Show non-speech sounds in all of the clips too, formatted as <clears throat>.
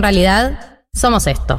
en realidad somos esto.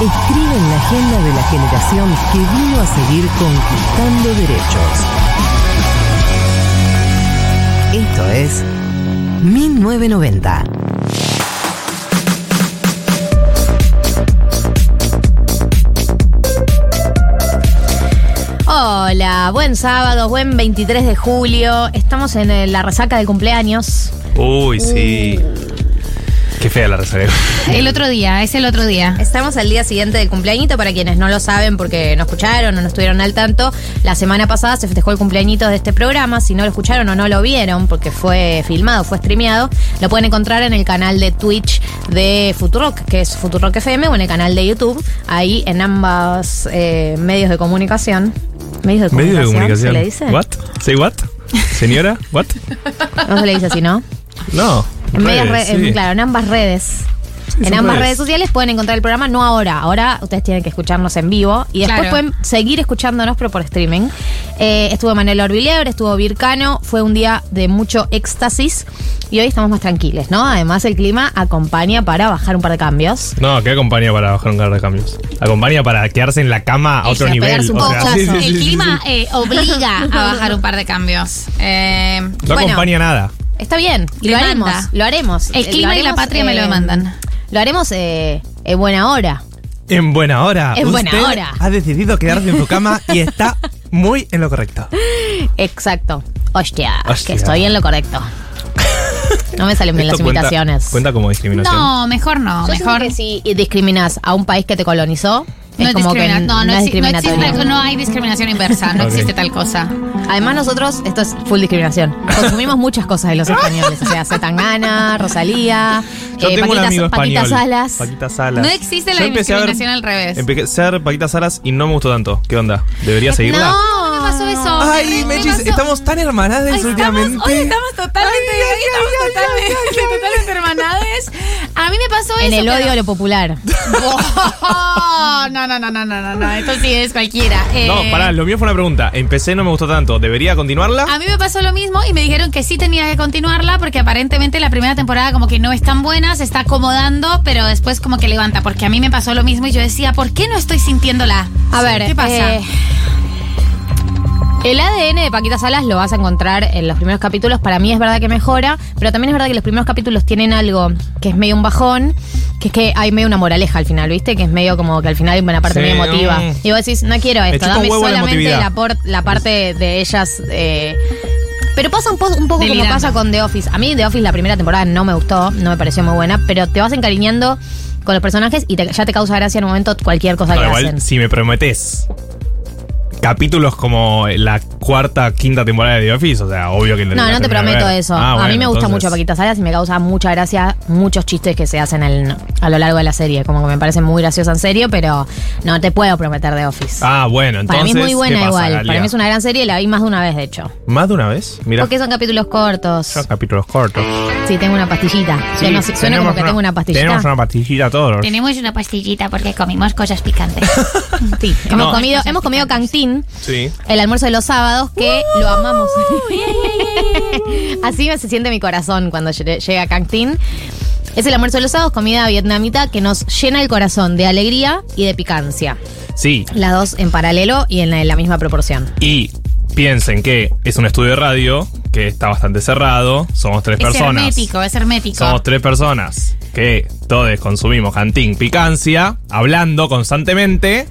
escriben la agenda de la generación que vino a seguir conquistando derechos. Esto es 1990. Hola, buen sábado, buen 23 de julio. Estamos en eh, la resaca del cumpleaños. Uy, sí. Qué fea la resaca. <laughs> El otro día, es el otro día. Estamos al día siguiente del cumpleañito, para quienes no lo saben porque no escucharon o no estuvieron al tanto. La semana pasada se festejó el cumpleañito de este programa. Si no lo escucharon o no lo vieron, porque fue filmado, fue streameado, lo pueden encontrar en el canal de Twitch de Futurock, que es Futurock FM, o en el canal de YouTube, ahí en ambas eh, medios de comunicación. Medios de comunicación, de comunicación. ¿se le dice? ¿What? ¿Say what? Señora, ¿what? No se le dice así, ¿no? No. En, medias redes, re- en- claro, en ambas redes. en ambas redes. redes. sociales pueden encontrar el programa, no ahora. Ahora ustedes tienen que escucharnos en vivo y después Claro. pueden seguir escuchándonos, pero por streaming. Eh, estuvo Manuel Orvillebre, estuvo Vircano. Fue un día de mucho éxtasis y hoy estamos más tranquilos, ¿no? Además, el clima acompaña para bajar un par de cambios. No, ¿qué acompaña para bajar un carro de cambios? Acompaña para quedarse en la cama a otro nivel. pegarse un o sea, poco. sí, sí, sí, el sí, clima sí. eh, obliga a bajar un par de cambios. Eh, No bueno. acompaña nada. Está bien, lo haremos. Lo haremos. El Eh, clima y la patria me lo demandan. Lo haremos eh, en buena hora. En buena hora. En buena Usted hora. Ha decidido quedarse en su cama y está muy en lo correcto. Exacto. Hostia, Hostia. que estoy en lo correcto. No me salen bien las cuenta- imitaciones. Cuenta como discriminación. No, mejor no. Yo mejor. que si discriminas a un país que te colonizó, No es como que no, no, es no discriminatorio. existe- no hay discriminación inversa, no existe tal cosa. Además nosotros, esto es full discriminación. Consumimos muchas cosas de los <laughs> españoles. O sea, Zetangana, Rosalía, Yo eh, tengo un Paquita, amigo Paquita. Salas. Paquita Salas. No existe la ver- discriminación al revés. Empecé a ver Paquita Salas y no me gustó tanto. ¿Qué onda? ¿Debería seguirla? No, ¿Qué pasó eso? Ay, Me- me Mechis, pasó- estamos tan hermanadas Ay, últimamente. Estamos, hoy estamos totalmente, estamos totalmente, totalmente hermanades. A mí me pasó en eso. el odio pero- a lo popular. <laughs> Oh, no, no, no, no, no, no, no, esto sí es cualquiera. Eh, No, pará, lo mío fue una pregunta. Empecé, no me gustó tanto. ¿Debería continuarla? A mí me pasó lo mismo y me dijeron que sí tenía que continuarla porque aparentemente la primera temporada como que no es tan buena, se está acomodando, pero después como que levanta, porque a mí me pasó lo mismo y yo decía, ¿por qué no estoy sintiéndola? A ver, ¿qué pasa? eh, el ADN de Paquita Salas lo vas a encontrar en los primeros capítulos. Para mí es verdad que mejora, pero también es verdad que los primeros capítulos tienen algo que es medio un bajón, que es que hay medio una moraleja al final, ¿viste? Que es medio como que al final hay una parte Sí, medio emotiva. Y vos decís, no quiero esto, dame solamente la, por- la parte de ellas. eh, pero pasa un, po- un poco como pasa con The Office. A mí The Office la primera temporada no me gustó, no me pareció muy buena, pero te vas encariñando con los personajes y te- ya te causa gracia en un momento cualquier cosa No, que igual, hacen. si me prometes capítulos como la cuarta, quinta temporada de The Office, o sea, obvio que No, la no te prometo eso. Ah, a mí bueno, me gusta entonces- mucho Paquita Salas y me causa mucha gracia muchos chistes que se hacen el- a lo largo de la serie. Como que me parecen muy graciosos en serio, pero no te puedo prometer The Office. Ah, bueno, entonces. Para mí es muy buena ¿qué pasa, igual. Galia? Para mí es una gran serie, la vi más de una vez, de hecho. ¿Más de una vez? Mira. Porque son capítulos cortos. Son capítulos cortos. Sí, tengo una pastillita. Sí, suena como que una- tengo una pastillita. Tenemos una pastillita todos. Tenemos una pastillita porque comimos cosas picantes. <laughs> Sí, hemos No. comido, hemos comido cantín, Sí. el almuerzo de los sábados, que lo amamos. <laughs> Así me se siente mi corazón cuando llega cantín. Es el almuerzo de los sábados, comida vietnamita que nos llena el corazón de alegría y de picancia. Sí. Las dos en paralelo y en la, en la misma proporción. Y piensen que es un estudio de radio que está bastante cerrado. Somos tres Es personas. hermético, es hermético. Somos tres personas que todos consumimos cantín, picancia, hablando constantemente.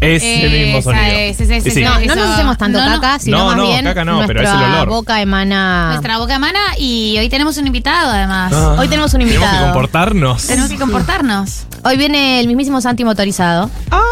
Es el mismo sonido. es, es, es, sí. No, no Eso- nos hacemos tanto no, caca, sino No, más no, bien caca no, pero nuestra es el olor. boca emana... Nuestra boca emana y hoy tenemos un invitado además. Ah, Hoy tenemos un Tenemos que invitado. comportarnos. Tenemos que comportarnos. Hoy viene el mismísimo Santi motorizado. Ah.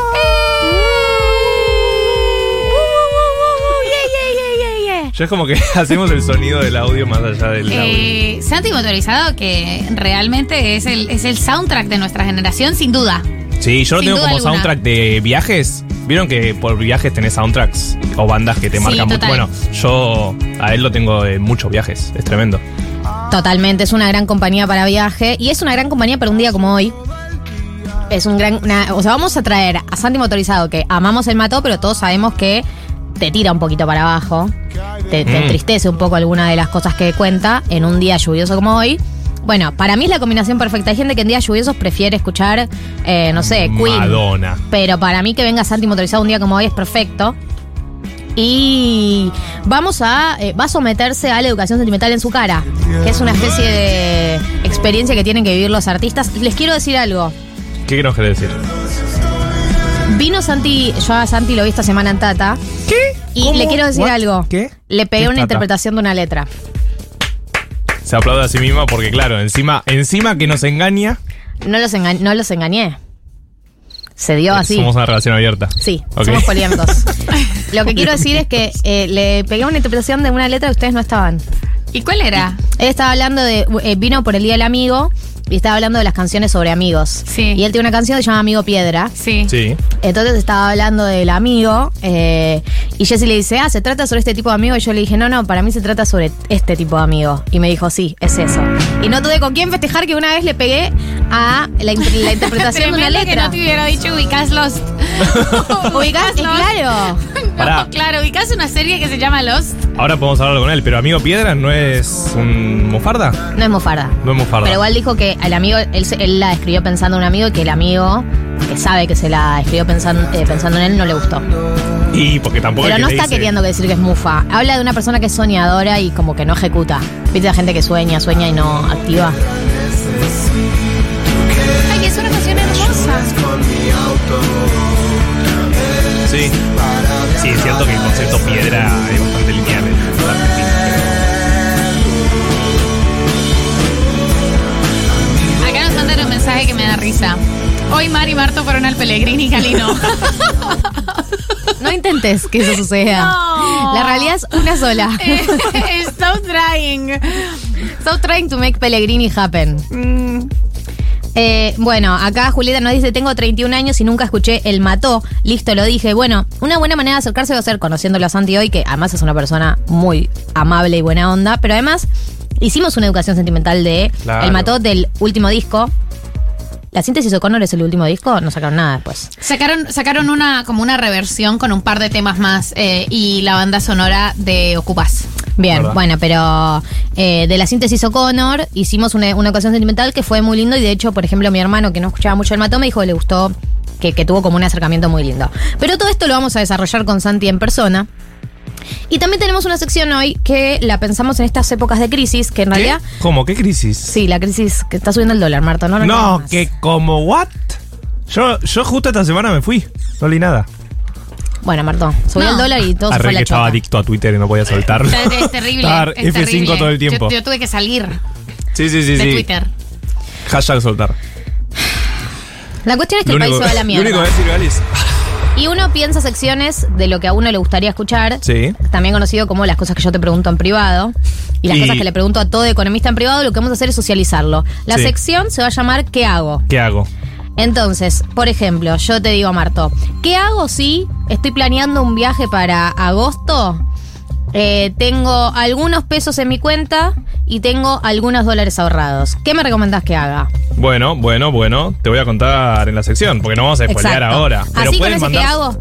Yo es como que <laughs> hacemos el sonido del audio más allá del audio. Eh, Santi Motorizado, que realmente es el, es el soundtrack de nuestra generación, sin duda. Sí, yo lo sin tengo duda como alguna. soundtrack de viajes. ¿Vieron que por viajes tenés soundtracks o bandas que te Sí, marcan mucho? total. Bueno, yo a él lo tengo en muchos viajes. Es tremendo. Totalmente, es una gran compañía para viaje y es una gran compañía para un día como hoy. Es un gran. una- o sea, vamos a traer a Santi Motorizado, que amamos el mató, pero todos sabemos que te tira un poquito para abajo. Te, te Mm. entristece un poco alguna de las cosas que cuenta en un día lluvioso como hoy. Bueno, para mí es la combinación perfecta. Hay gente que en días lluviosos prefiere escuchar, eh, no sé, Queen. Madonna. Pero para mí que venga Santi motorizado un día como hoy es perfecto. Y vamos a. eh, va a someterse a la educación sentimental en su cara. Que es una especie de experiencia que tienen que vivir los artistas. Y les quiero decir algo. ¿Qué nos querés decir? Vino Santi, yo a Santi lo vi esta semana en Tata. ¿Qué? Y ¿Cómo? le quiero decir What? algo. ¿Qué? Le pegué ¿Qué es una Tata? interpretación de una letra. Se aplaude a sí misma porque, claro, encima, encima que nos engaña, No los, enga- no los engañé. Se dio así. somos una relación abierta. Sí, somos poliámicos. <laughs> Lo que quiero decir es que eh, le pegué una interpretación de una letra que ustedes no estaban. ¿Y cuál era? Él estaba hablando de. eh, vino por el Día del Amigo y estaba hablando de las canciones sobre amigos. Sí. Y él tiene una canción que se llama Amigo Piedra. Sí. Sí. Entonces estaba hablando del amigo eh, y Jessy le dice, ah, ¿se trata sobre este tipo de amigo? Y yo le dije, no, no, para mí se trata sobre este tipo de amigo. Y me dijo, sí, es eso. Y no tuve con quién festejar que una vez le pegué a la, in- la <laughs> interpretación de una Tremendo que letra. no te hubiera dicho ubicás Lost. <laughs> Ubicás, <laughs> Lost. claro. No, Pará. claro, ubicás una serie que se llama Lost. Ahora podemos hablar con él, pero Amigo Piedra no es un mofarda. No es mofarda. No es mofarda. Pero igual dijo que el amigo, él, él la escribió pensando en un amigo y que el amigo, que sabe que se la escribió pensando, eh, pensando en él, no le gustó. Y porque tampoco Pero es que no está dice- queriendo decir que es mufa. Habla de una persona que es soñadora y como que no ejecuta. ¿Viste la gente que sueña, sueña y no activa? Ay, es una canción hermosa. Sí. Sí, es cierto que el concepto piedra es bastante lineal risa. Hoy Mari y Marto fueron al Pellegrini Calino. <laughs> No intentes que eso suceda. No. La realidad es una sola. <laughs> Stop trying. Stop trying to make Pellegrini happen. Mm, Eh, bueno, acá Julieta nos dice, tengo 31 años y nunca escuché El Mató. Listo, lo dije. Bueno, una buena manera de acercarse va a ser conociéndolo a Santi hoy, que además es una persona muy amable y buena onda, pero además hicimos una educación sentimental de Claro. El Mató del último disco. La síntesis O'Connor es el último disco, no sacaron nada después. Sacaron, sacaron una como una reversión con un par de temas más eh, y la banda sonora de Ocupas. Bien, ¿Verdad? bueno, pero eh, de la síntesis O'Connor hicimos una, una ocasión sentimental que fue muy lindo y de hecho, por ejemplo, mi hermano que no escuchaba mucho el mató me dijo que le gustó, que, que tuvo como un acercamiento muy lindo. Pero todo esto lo vamos a desarrollar con Santi en persona. Y también tenemos una sección hoy que la pensamos en estas épocas de crisis, que en ¿Qué? realidad... ¿Cómo? ¿Qué crisis? Sí, la crisis que está subiendo el dólar, Marta, no No, más. que como what? Yo, yo justo esta semana me fui. No leí nada. Bueno, Marto, subió No. el dólar y todo se Arre fue a que la estaba choca. adicto a Twitter y no podía soltarlo. Es, es terrible. Estar es F5 terrible. todo el tiempo. Yo, yo tuve que salir Sí, sí, sí, de sí. Twitter. Hashtag soltar. La cuestión es que Lo el país se va a la <laughs> lo mierda. único que decir, Galis. Y uno piensa secciones de lo que a uno le gustaría escuchar. Sí. También conocido como las cosas que yo te pregunto en privado. Y las Y- cosas que le pregunto a todo economista en privado, lo que vamos a hacer es socializarlo. La Sí. sección se va a llamar ¿Qué hago? ¿Qué hago? Entonces, por ejemplo, yo te digo, Marto, ¿qué hago si estoy planeando un viaje para agosto? Eh, tengo algunos pesos en mi cuenta y tengo algunos dólares ahorrados. ¿Qué me recomendás que haga? Bueno, bueno, bueno. Te voy a contar en la sección, porque no vamos a spoilear Exacto. ahora. Pero Así con pueden ese mandar, que hago,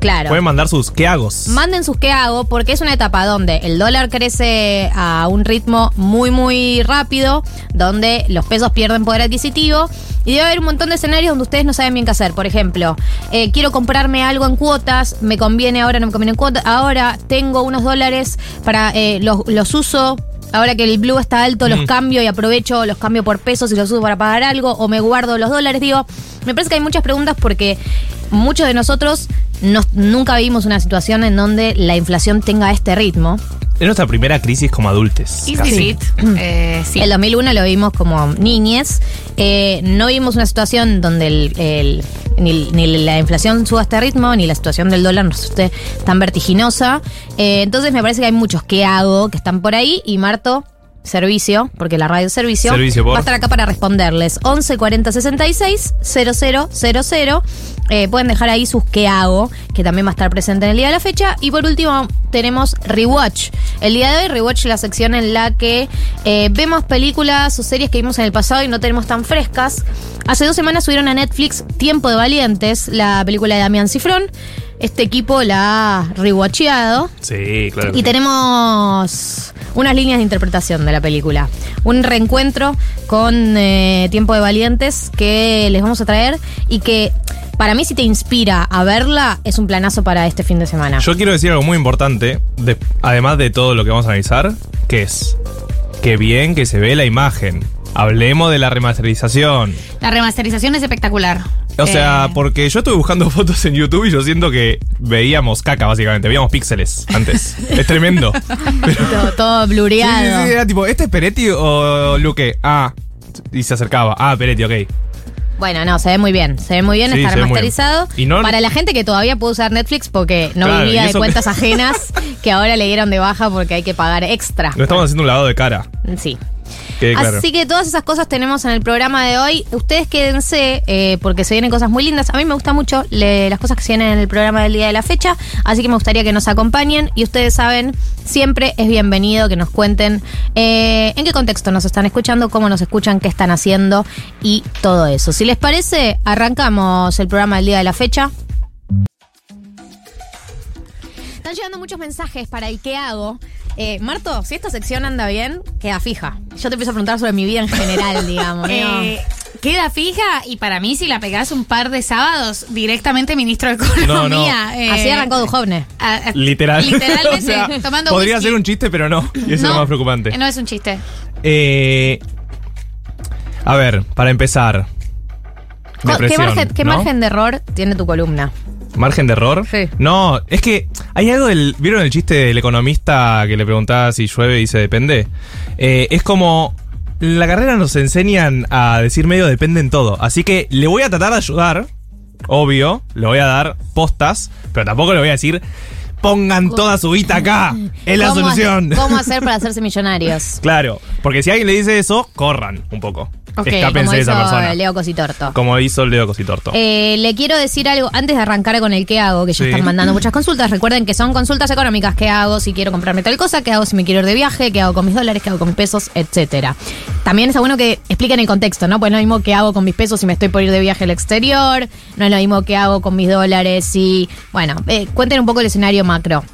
claro. pueden mandar sus qué hago. Manden sus qué hago porque es una etapa donde el dólar crece a un ritmo muy muy rápido, donde los pesos pierden poder adquisitivo y debe haber un montón de escenarios donde ustedes no saben bien qué hacer. Por ejemplo, eh, quiero comprarme algo en cuotas, me conviene ahora, no me conviene en cuotas, ahora tengo unos dólares para eh, los, los uso. Ahora que el blue está alto, los Mm. cambio y aprovecho, los cambio por pesos y los uso para pagar algo, o me guardo los dólares. Digo, me parece que hay muchas preguntas porque muchos de nosotros nos- nunca vivimos una situación en donde la inflación tenga este ritmo. Es nuestra primera crisis como this it? Eh, <clears throat> sí. El 2001 lo vimos como niñes. Eh, no vimos una situación donde el- el- ni, ni la inflación suba a este ritmo, ni la situación del dólar nos esté tan vertiginosa. Eh, entonces me parece que hay muchos que hago que están por ahí y Marto. Servicio, porque la radio es servicio, Servicio, por. va a estar acá para responderles. 11 40 66 0000. Eh, pueden dejar ahí sus qué hago, que también va a estar presente en el día de la fecha. Y por último, tenemos Rewatch. El día de hoy, Rewatch es la sección en la que eh, vemos películas o series que vimos en el pasado y no tenemos tan frescas. Hace dos semanas subieron a Netflix Tiempo de Valientes, la película de Damián Cifrón. Este equipo la ha rewatcheado. Sí, claro. Y tenemos unas líneas de interpretación de la película. Un reencuentro con eh, Tiempo de Valientes que les vamos a traer y que para mí si te inspira a verla es un planazo para este fin de semana. Yo quiero decir algo muy importante, de- además de todo lo que vamos a analizar, que es que bien que se ve la imagen. Hablemos de la remasterización. La remasterización es espectacular. O sea, Eh, porque yo estuve buscando <laughs> fotos en YouTube y yo siento que veíamos caca, básicamente. Veíamos píxeles antes. <laughs> es tremendo. todo, todo sí, blureado. sí, era tipo, ¿este es Peretti o Luque? Ah, y se acercaba. Ah, Peretti, ok. Bueno, no, se ve muy bien. Se ve muy bien, Sí, está bien. remasterizado. Y no- Para la gente que todavía puede usar Netflix porque no Claro, vivía de cuentas ajenas, <laughs> que ahora le dieron de baja porque hay que pagar extra. No estamos haciendo un lavado de cara. Sí. Así que todas esas cosas tenemos en el programa de hoy. Ustedes quédense eh, porque se vienen cosas muy lindas. A mí me gusta mucho las cosas que se vienen en el programa del día de la fecha. Así que me gustaría que nos acompañen. Y ustedes saben, siempre es bienvenido que nos cuenten eh, en qué contexto nos están escuchando, cómo nos escuchan, qué están haciendo y todo eso. Si les parece, arrancamos el programa del día de la fecha. Están llegando muchos mensajes para el qué hago. Eh, Marto, si esta sección anda bien, queda fija. Yo te empiezo a preguntar sobre mi vida en general, <laughs> digamos. ¿no? eh, queda fija y para mí si la pegás un par de sábados directamente ministro de Economía. eh, Así arrancó a- Literal. Literalmente, <laughs> O sea, tomando Podría whisky. ser un chiste, pero no. Y eso es No, lo más preocupante. No es un chiste. Eh, a ver, para empezar. ¿Qué, Depresión, margen, qué ¿no? margen de error tiene tu columna? ¿Margen de error? Sí. No, es que hay algo del. ¿Vieron el chiste del economista que le preguntaba si llueve y dice depende? Eh, es como. En la carrera nos enseñan a decir medio depende en todo. Así que le voy a tratar de ayudar. Obvio. Le voy a dar postas. Pero tampoco le voy a decir. Pongan toda su guita acá. <laughs> Es la ¿Cómo solución. hacer- ¿Cómo <laughs> hacer para hacerse millonarios? Claro. Porque si alguien le dice eso, corran un poco. Ok, Escápense como de esa hizo persona. Leo Cositorto. Como hizo Leo Cositorto. Eh, le quiero decir algo antes de arrancar con el qué hago, que ya Sí. están mandando muchas consultas. Recuerden que son consultas económicas. ¿Qué hago si quiero comprarme tal cosa? ¿Qué hago si me quiero ir de viaje? ¿Qué hago con mis dólares? ¿Qué hago con mis pesos? Etcétera. También está bueno que expliquen el contexto, ¿no? Pues no es lo mismo que hago con mis pesos si me estoy por ir de viaje al exterior. No es lo mismo que hago con mis dólares y. Bueno, eh, cuenten un poco el escenario macro.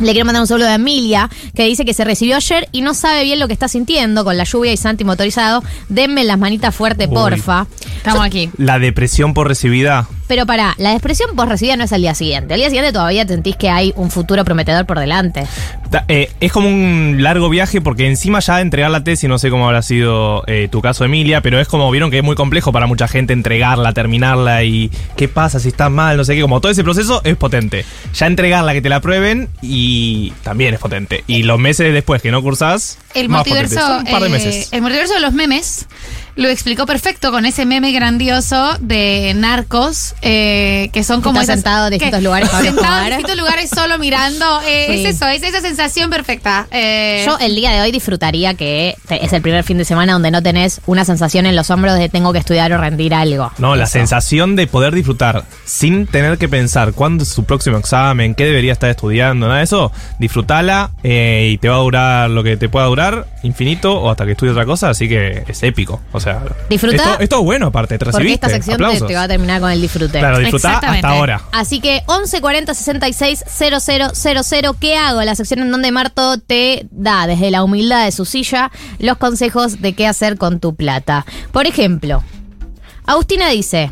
Le quiero mandar un saludo a Emilia, que dice que se recibió ayer y no sabe bien lo que está sintiendo con la lluvia y Santi motorizado. Denme las manitas fuerte, Uy. porfa. Estamos aquí. La depresión por recibida. Pero para, la expresión post recibida no es al día siguiente. Al día siguiente todavía sentís que hay un futuro prometedor por delante. Da- eh, es como un largo viaje porque encima ya entregar la tesis, no sé cómo habrá sido eh, tu caso, Emilia, pero es como vieron que es muy complejo para mucha gente entregarla, terminarla y qué pasa si está mal, no sé qué, como todo ese proceso es potente. Ya entregarla, que te la prueben y también es potente. Y los meses después que no cursás, El más potente. multiverso, un par de eh, meses. el multiverso de los memes lo explicó perfecto con ese meme grandioso de narcos, eh, que son como esas- sentado en distintos lugares, Pablo Sentado en distintos lugares solo mirando. eh, Sí. Es eso, es esa sensación perfecta. Eh, Yo el día de hoy disfrutaría que te- es el primer fin de semana donde no tenés una sensación en los hombros de tengo que estudiar o rendir algo. No, la Eso. sensación de poder disfrutar sin tener que pensar cuándo es su próximo examen, qué debería estar estudiando, nada de eso, disfrutala eh, y te va a durar lo que te pueda durar, infinito o hasta que estudie otra cosa, así que es épico. O sea, Disfruta- Esto, esto es bueno aparte, te Porque recibiste. esta sección te, va a terminar con el disfrute. Claro, disfrutá hasta ahora. Así que 11 40 66 000, ¿qué hago? La sección en donde Marto te da desde la humildad de su silla los consejos de qué hacer con tu plata. Por ejemplo, Agustina dice,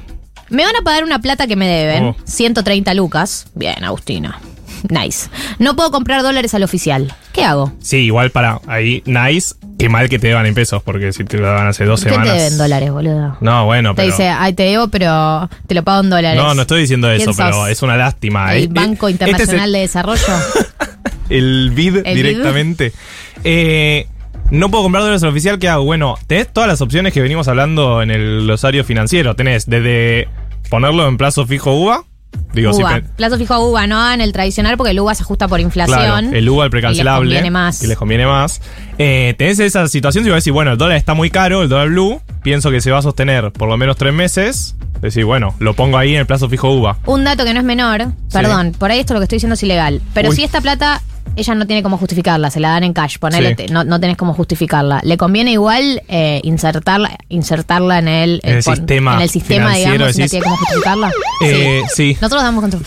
me van a pagar una plata que me deben, Oh. 130 lucas. Bien, Agustina. <laughs> Nice. No puedo comprar dólares al oficial. ¿Qué hago? Sí, igual para ahí, nice, qué mal que te deban en pesos, porque si te lo daban hace dos ¿Qué te semanas. deben dólares, boludo? No, bueno, Te pero. dice, ay, te debo, pero te lo pago en dólares. No, no estoy diciendo ¿Quién eso, pero es una lástima. ¿El Eh, Banco eh, este es Internacional de Desarrollo? <laughs> el BID ¿El directamente. Eh, no puedo comprar dólares al oficial, ¿qué hago? Bueno, tenés todas las opciones que venimos hablando en el glosario financiero. Tenés desde ponerlo en plazo fijo UVA. Digo, UVA. Plazo fijo a UVA, no hagan el tradicional porque el UVA se ajusta por inflación. Claro, el UVA, el precancelable. Y les conviene más. Y les conviene más. Eh, tenés esa situación si vos decís, bueno, el dólar está muy caro, el dólar blue, pienso que se va a sostener por lo menos tres meses. Decís, bueno, lo pongo ahí en el plazo fijo UVA. Un dato que no es menor, perdón, por ahí esto lo que estoy diciendo es ilegal. Pero Uy. si esta plata ella no tiene cómo justificarla, se la dan en cash, ponele, Sí. no, no tenés cómo justificarla. Le conviene igual eh, insertarla, insertarla en el, En el sistema en el sistema, digamos, si no tiene cómo justificarla. Eh, sí. Nosotros damos con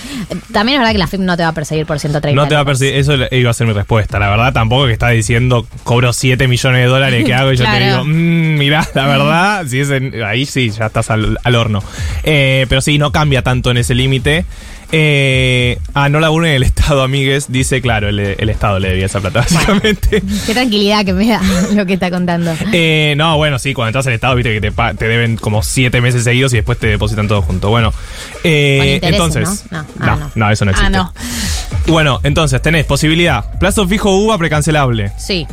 También es verdad que la FIP no te va a perseguir por 130 No te va a perseguir, eso iba a ser mi respuesta. La verdad, tampoco que está diciendo cobro 7 millones de dólares, ¿qué hago? Y yo te digo, mmm, mirá, la verdad, si es en- ahí sí, ya estás al, al horno. Eh, pero sí, no cambia tanto en ese límite. Eh, ah, no laburo en el Estado, amigues. Dice, claro, el, el Estado le debía esa plata, básicamente. <laughs> Qué tranquilidad que me da <laughs> lo que está contando. Eh, no, bueno, sí, cuando estás en el Estado, viste que te, te deben como 7 meses seguidos y después te depositan todo junto. Bueno, eh, Con intereses, entonces. ¿no? No, ah, no, no. no, eso no ah, existe. no. Bueno, entonces tenés posibilidad. Plazo fijo UVA precancelable. Sí.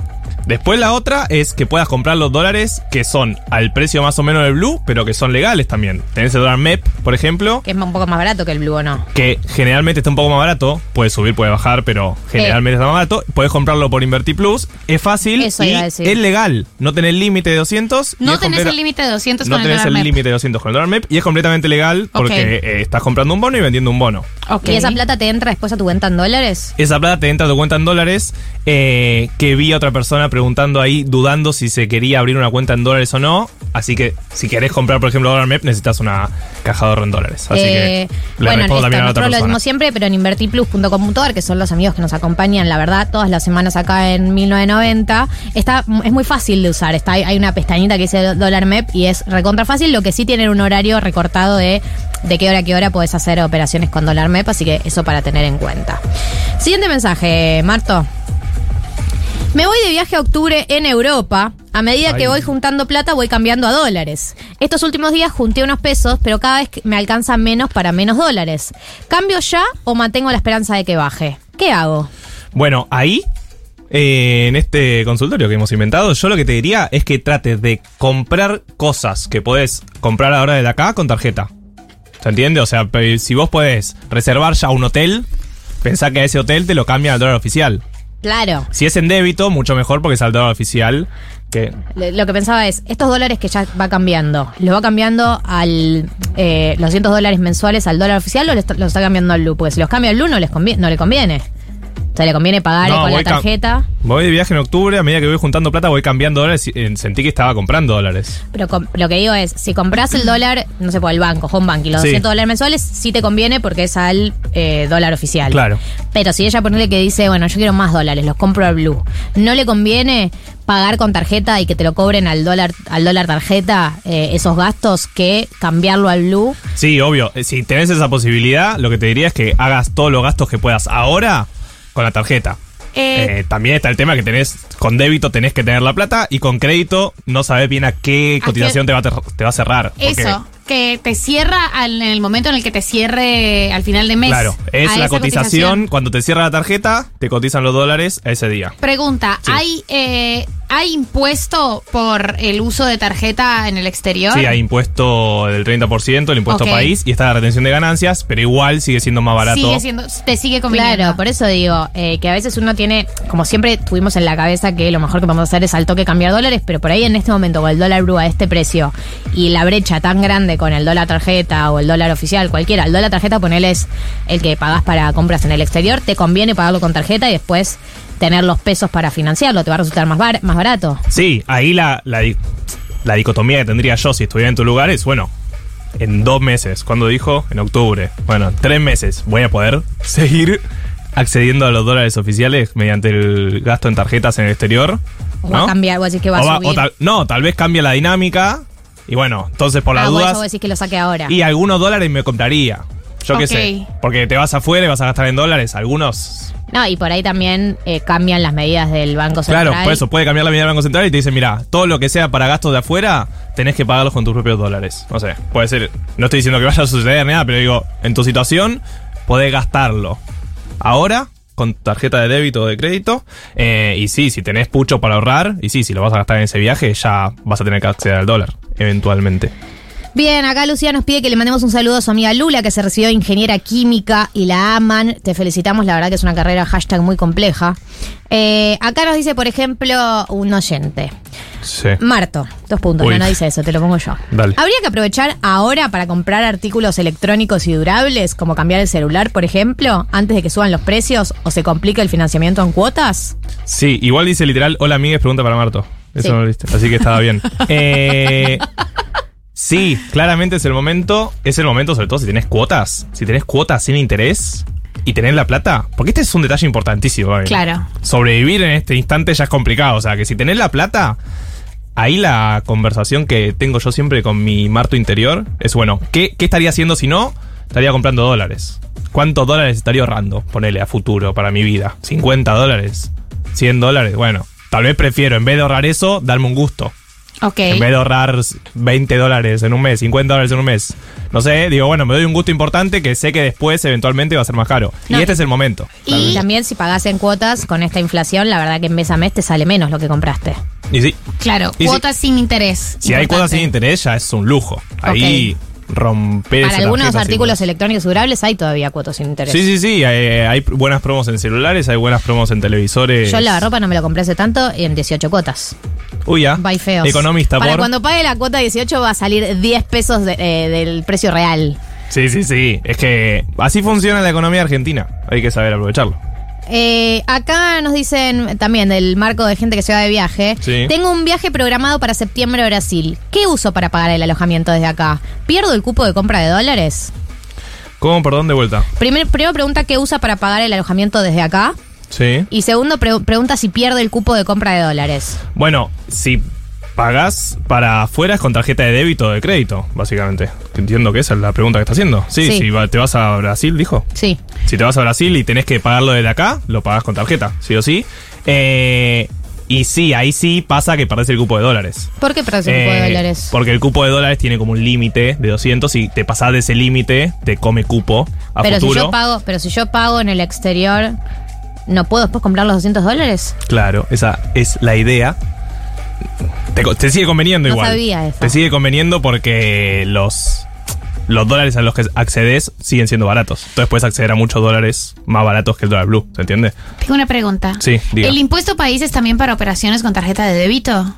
Después la otra es que puedas comprar los dólares que son al precio más o menos del blue, pero que son legales también. Tenés el dólar MEP, por ejemplo, Que es un poco más barato que el Blue o no. que generalmente está un poco más barato. Puede subir, puede bajar, pero generalmente está más barato. Puedes comprarlo por Inverti Plus. Es fácil Eso y iba a decir. es legal. No tenés límite de 200. y No tenés completa- el límite de 200 No con el tenés dólar el MEP. límite de 200 con el dólar MEP y es completamente legal porque eh, estás comprando un bono y vendiendo un bono. Ok. ¿Y esa plata te entra después a tu cuenta en dólares? Esa plata te entra a tu cuenta en dólares. eh, que vi a otra persona preguntando ahí, dudando si se quería abrir una cuenta en dólares o no. Así que si querés comprar, por ejemplo, dólar MEP, necesitas una caja de ahorro en dólares. Así Eh, que le bueno, respondo también a la otra nosotros lo persona. decimos siempre, pero en invertiplus.com.ar, que son los amigos que nos acompañan, la verdad, todas las semanas acá en 1990, está, es muy fácil de usar. Está, hay una pestañita que dice dólar MEP y es recontra fácil. Lo que sí tienen un horario recortado de de qué hora a qué hora podés hacer operaciones con dólar MEP, así que eso para tener en cuenta. Siguiente mensaje, Marto. Me voy de viaje a octubre en Europa. A medida que Ay. voy juntando plata, voy cambiando a dólares. Estos últimos días junté unos pesos, pero cada vez me alcanza menos para menos dólares. ¿Cambio ya o mantengo la esperanza de que baje? ¿Qué hago? Bueno, ahí, eh, en este consultorio que hemos inventado, yo lo que te diría es que trates de comprar cosas que podés comprar ahora de acá con tarjeta. ¿Se entiende? O sea, si vos podés reservar ya un hotel, pensá que a ese hotel te lo cambian al dólar oficial. Claro. Si es en débito, mucho mejor porque es al dólar oficial. Que Lo que pensaba es, estos dólares que ya va cambiando, ¿los va cambiando al eh, los 200 dólares mensuales al dólar oficial o los está cambiando al Blue? Porque si los cambia al Blue no, les conviene, no le conviene. Sea, le conviene pagar No, con la tarjeta. voy de viaje en octubre, a medida que voy juntando plata voy cambiando dólares y eh, sentí que estaba comprando dólares. Pero com- lo que digo es, si compras el dólar, no sé, por el banco, home bank, y los Sí. 200 dólares mensuales, sí te conviene porque es al eh, dólar oficial. Claro. Pero si ella ponele que dice, bueno, yo quiero más dólares, los compro al blue, ¿no le conviene pagar con tarjeta y que te lo cobren al dólar, al dólar tarjeta eh, esos gastos que cambiarlo al blue? Sí, obvio. Si tenés esa posibilidad, lo que te diría es que hagas todos los gastos que puedas ahora con la tarjeta. Eh, Eh, también está el tema que tenés, con débito tenés que tener la plata y con crédito no sabes bien a qué ¿A cotización te va, a te va a cerrar. Eso, que te cierra al- en el momento en el que te cierre al final de mes. Claro, es la cotización, cuando te cierra la tarjeta, te cotizan los dólares a ese día. Pregunta, Sí. ¿hay eh, ¿hay impuesto por el uso de tarjeta en el exterior? Sí, hay impuesto del 30%, el impuesto Ok. país y está la retención de ganancias, pero igual sigue siendo más barato. Sigue siendo, te sigue conviniendo. Claro, por eso digo eh, que a veces uno tiene, como siempre tuvimos en la cabeza que lo mejor que podemos hacer es al toque cambiar dólares, pero por ahí en este momento con el dólar blue a este precio y la brecha tan grande con el dólar tarjeta o el dólar oficial, cualquiera, el dólar tarjeta ponele es el que pagás para compras en el exterior, te conviene pagarlo con tarjeta y después tener los pesos para financiarlo, te va a resultar más, bar- más barato. Sí, ahí la, la, la dicotomía que tendría yo si estuviera en tu lugar es, bueno, en dos meses, ¿cuándo dijo? En octubre. Bueno, en tres meses voy a poder seguir accediendo a los dólares oficiales mediante el gasto en tarjetas en el exterior. O ¿no? va a cambiar, vos decís que va O a va- subir. o tal- no, tal vez cambie la dinámica. Y bueno, entonces por las ah, dudas. eso vos decís que lo saque ahora. Y algunos dólares me compraría. Yo qué sé. Porque te vas afuera y vas a gastar en dólares. Algunos. No, y por ahí también eh, cambian las medidas del Banco Central. Claro, por eso puede cambiar la medida del Banco Central y te dice, mira, todo lo que sea para gastos de afuera, tenés que pagarlos con tus propios dólares. No sé, puede ser. No estoy diciendo que vaya a suceder ni nada, pero digo, en tu situación, podés gastarlo. Ahora, con tarjeta de débito o de crédito. eh, y sí, si tenés pucho para ahorrar, y sí, si lo vas a gastar en ese viaje, ya vas a tener que acceder al dólar, eventualmente. Bien, acá Lucía nos pide que le mandemos un saludo a su amiga Lula, que se recibió de ingeniera química y la aman. Te felicitamos, la verdad que es una carrera hashtag muy compleja. Eh, acá nos dice, por ejemplo, un oyente. Sí. Marto, dos puntos, Uy. no, no dice eso, te lo pongo yo. Dale. ¿Habría que aprovechar ahora para comprar artículos electrónicos y durables, como cambiar el celular, por ejemplo, antes de que suban los precios o se complique el financiamiento en cuotas? Sí, igual dice literal, hola amigues, pregunta para Marto. Eso Sí. no lo viste, así que estaba bien. <laughs> Eh, sí, claramente es el momento, es el momento sobre todo si tenés cuotas, si tenés cuotas sin interés y tenés la plata, porque este es un detalle importantísimo. Gaby. Claro. Sobrevivir en este instante ya es complicado, o sea, que si tenés la plata, ahí la conversación que tengo yo siempre con mi Marto interior es, bueno, ¿qué, qué estaría haciendo si no? Estaría comprando dólares. ¿Cuántos dólares estaría ahorrando? Ponele a futuro para mi vida. ¿50 dólares? ¿100 dólares? Bueno, tal vez prefiero, en vez de ahorrar eso, darme un gusto. Ok. En vez de ahorrar 20 dólares en un mes, 50 dólares en un mes. No sé, digo, bueno, me doy un gusto importante que sé que después eventualmente va a ser más caro. No. Y este es el momento. Y también si pagás en cuotas con esta inflación, la verdad que en mes a mes te sale menos lo que compraste. Y sí, Claro, Y cuotas sin interés. si hay cuotas sin interés ya es un lujo. Ahí romper Para algunos artículos electrónicos durables hay todavía cuotas sin interés. Sí, sí, sí. Hay, hay buenas promos en celulares, hay buenas promos en televisores. Yo la ropa no me la compré hace tanto y en 18 cuotas. Uy, ya. Bye feos. Economista, Para por. cuando pague la cuota 18 va a salir 10 pesos de- eh, del precio real. Sí, sí, sí. Es que así funciona la economía argentina. Hay que saber aprovecharlo. Eh, acá nos dicen también del marco de gente que se va de viaje. Sí. Tengo un viaje programado para septiembre a Brasil. ¿Qué uso para pagar el alojamiento desde acá? ¿Pierdo el cupo de compra de dólares? ¿Cómo? Perdón, de vuelta. Primer, primero pregunta qué usa para pagar el alojamiento desde acá. Sí. Y segundo pre- pregunta si pierde el cupo de compra de dólares. Bueno, si pagás para afuera es con tarjeta de débito o de crédito, básicamente. Entiendo que esa es la pregunta que está haciendo. Sí, Sí. si va- te vas a Brasil, dijo. Sí. Si te vas a Brasil y tenés que pagarlo desde acá, lo pagás con tarjeta, sí o sí. Eh, y sí, ahí sí pasa que perdés el cupo de dólares. ¿Por qué perdés el cupo de Eh, dólares? Porque el cupo de dólares tiene como un límite de 200 y te pasás de ese límite, te come cupo a Pero si yo pago, pero si yo pago en el exterior, ¿no puedo después comprar los 200 dólares? Claro, esa es la idea. Te, sigue conveniendo No igual. sabía eso. Te sigue conveniendo porque los, los dólares a los que accedes siguen siendo baratos. Entonces puedes acceder a muchos dólares más baratos que el dólar blue, ¿se entiende? Tengo una pregunta. Sí, diga. ¿El impuesto país es también para operaciones con tarjeta de débito?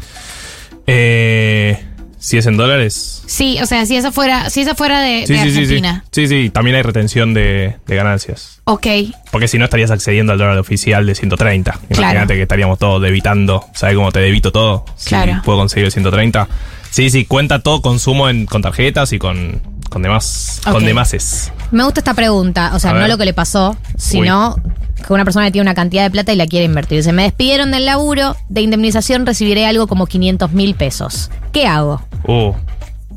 Eh, si es en dólares. Sí, o sea, si esa fuera, si esa fuera de, Sí, de sí, sí, sí. Argentina. Sí, sí, también hay retención de, de ganancias. Ok. Porque si no estarías accediendo al dólar oficial de 130. Imagínate Claro. que estaríamos todos debitando. ¿Sabes cómo te debito todo? Si Claro. puedo conseguir el 130. Sí, sí, cuenta todo consumo en, con tarjetas y con, con demás. Ok. Con demases. Me gusta esta pregunta, o sea, A no ver. lo que le pasó, sino que una persona que tiene una cantidad de plata y la quiere invertir. Se me despidieron del laburo, de indemnización recibiré algo como 500 mil pesos. ¿Qué hago? Uh.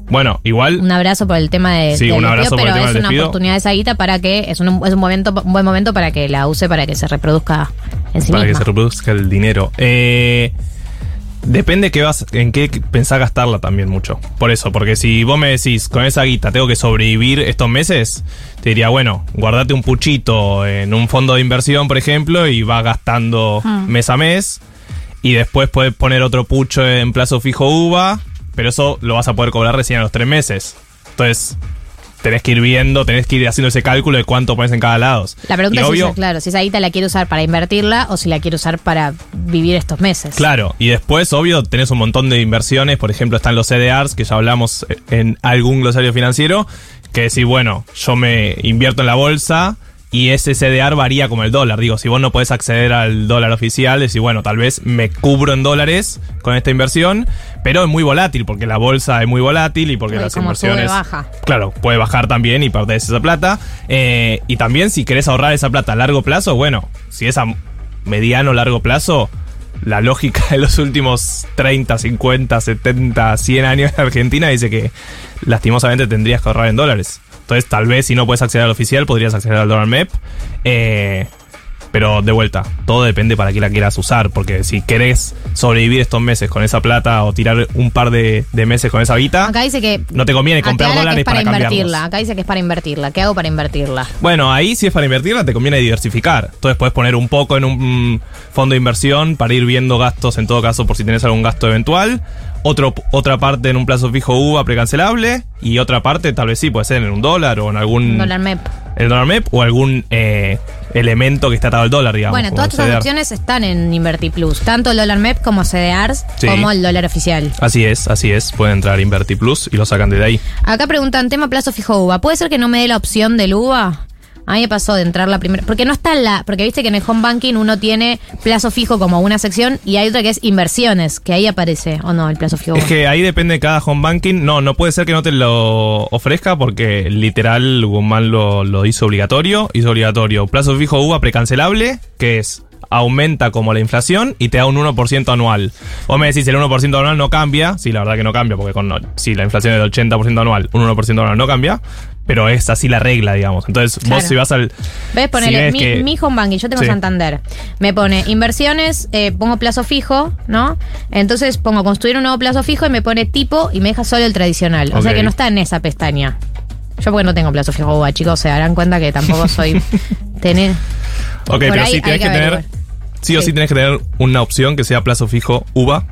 Bueno, igual. Un abrazo por el tema de, Sí, del un abrazo despido, por el pero tema es del una despido. oportunidad esa guita para que es un, es un momento un buen momento para que la use para que se reproduzca en sí para que se reproduzca el dinero. Eh, depende qué vas, en qué pensás gastarla también mucho. Por eso, porque si vos me decís, con esa guita tengo que sobrevivir estos meses, te diría, bueno, guardate un puchito en un fondo de inversión, por ejemplo, y va gastando Hmm. mes a mes. y después puedes poner otro pucho en plazo fijo UVA, pero eso lo vas a poder cobrar recién a los tres meses. Entonces, tenés que ir viendo, tenés que ir haciendo ese cálculo de cuánto pones en cada lado. La pregunta Y es obvio- esa, claro, si esa guita la quiero usar para invertirla o si la quiero usar para vivir estos meses. Claro, y después, obvio, tenés un montón de inversiones. Por ejemplo, están los CDRs, que ya hablamos en algún glosario financiero. Que si, bueno, yo me invierto en la bolsa y ese CDR varía como el dólar. Digo, si vos no podés acceder al dólar oficial, decís, bueno, tal vez me cubro en dólares con esta inversión, pero es muy volátil porque la bolsa es muy volátil y porque Uy, las como sube, inversiones. baja. Claro, puede bajar también y perdés esa plata. Eh, y también si querés ahorrar esa plata a largo plazo, bueno, si es a mediano largo plazo, la lógica de los últimos 30, 50, 70, 100 años en Argentina dice que lastimosamente tendrías que ahorrar en dólares. Entonces tal vez si no puedes acceder al oficial, podrías acceder al dólar MEP. Eh, pero de vuelta, todo depende para qué la quieras usar, porque si querés sobrevivir estos meses con esa plata o tirar un par de, de meses con esa guita, Acá dice que. no te conviene comprar que dólares es para, para, invertirla. Acá dice que es para invertirla. ¿Qué hago para invertirla? Bueno, ahí si es para invertirla te conviene diversificar. Entonces puedes poner un poco en un fondo de inversión para ir viendo gastos en todo caso por si tenés algún gasto eventual. Otro, otra parte en un plazo fijo UVA precancelable. Y otra parte tal vez sí puede ser en un dólar o en algún... Dólar MEP. El dólar MEP o algún eh, elemento que esté atado al dólar, digamos. Bueno, todas estas opciones están en InvertiPlus. Tanto el dólar MEP como CDRs, Sí. como el dólar oficial. Así es, así es. Pueden entrar Inverti Plus y lo sacan de ahí. Acá preguntan, tema plazo fijo UVA. ¿Puede ser que no me dé la opción del UVA? A mí me pasó de entrar la primera. Porque no está la. Porque viste que en el home banking uno tiene plazo fijo como una sección y hay otra que es inversiones, que ahí aparece, o no, el plazo fijo. Es que ahí depende de cada home banking. No, no puede ser que no te lo ofrezca porque literal Guzmán lo, lo hizo obligatorio. Hizo obligatorio plazo fijo UVA precancelable, que es aumenta como la inflación y te da un 1% anual. Vos me decís el 1% anual no cambia. Sí, la verdad que no cambia porque con si la inflación es del 80% anual, un 1% anual no cambia. Pero es así la regla, digamos. Entonces Claro. vos si vas al... ¿Ves? Ponele, si ves mi, que- mi home banking, yo tengo Sí. Santander. Me pone inversiones, eh, pongo plazo fijo, ¿no? Entonces pongo construir un nuevo plazo fijo y me pone tipo y me deja solo el tradicional. O sea que no está en esa pestaña. Yo porque no tengo plazo fijo UVA, chicos, se darán cuenta que tampoco soy <laughs> tener. Ok, pero sí hay tenés que que, tener. Sí o sí Sí. tenés que tener una opción que sea plazo fijo UVA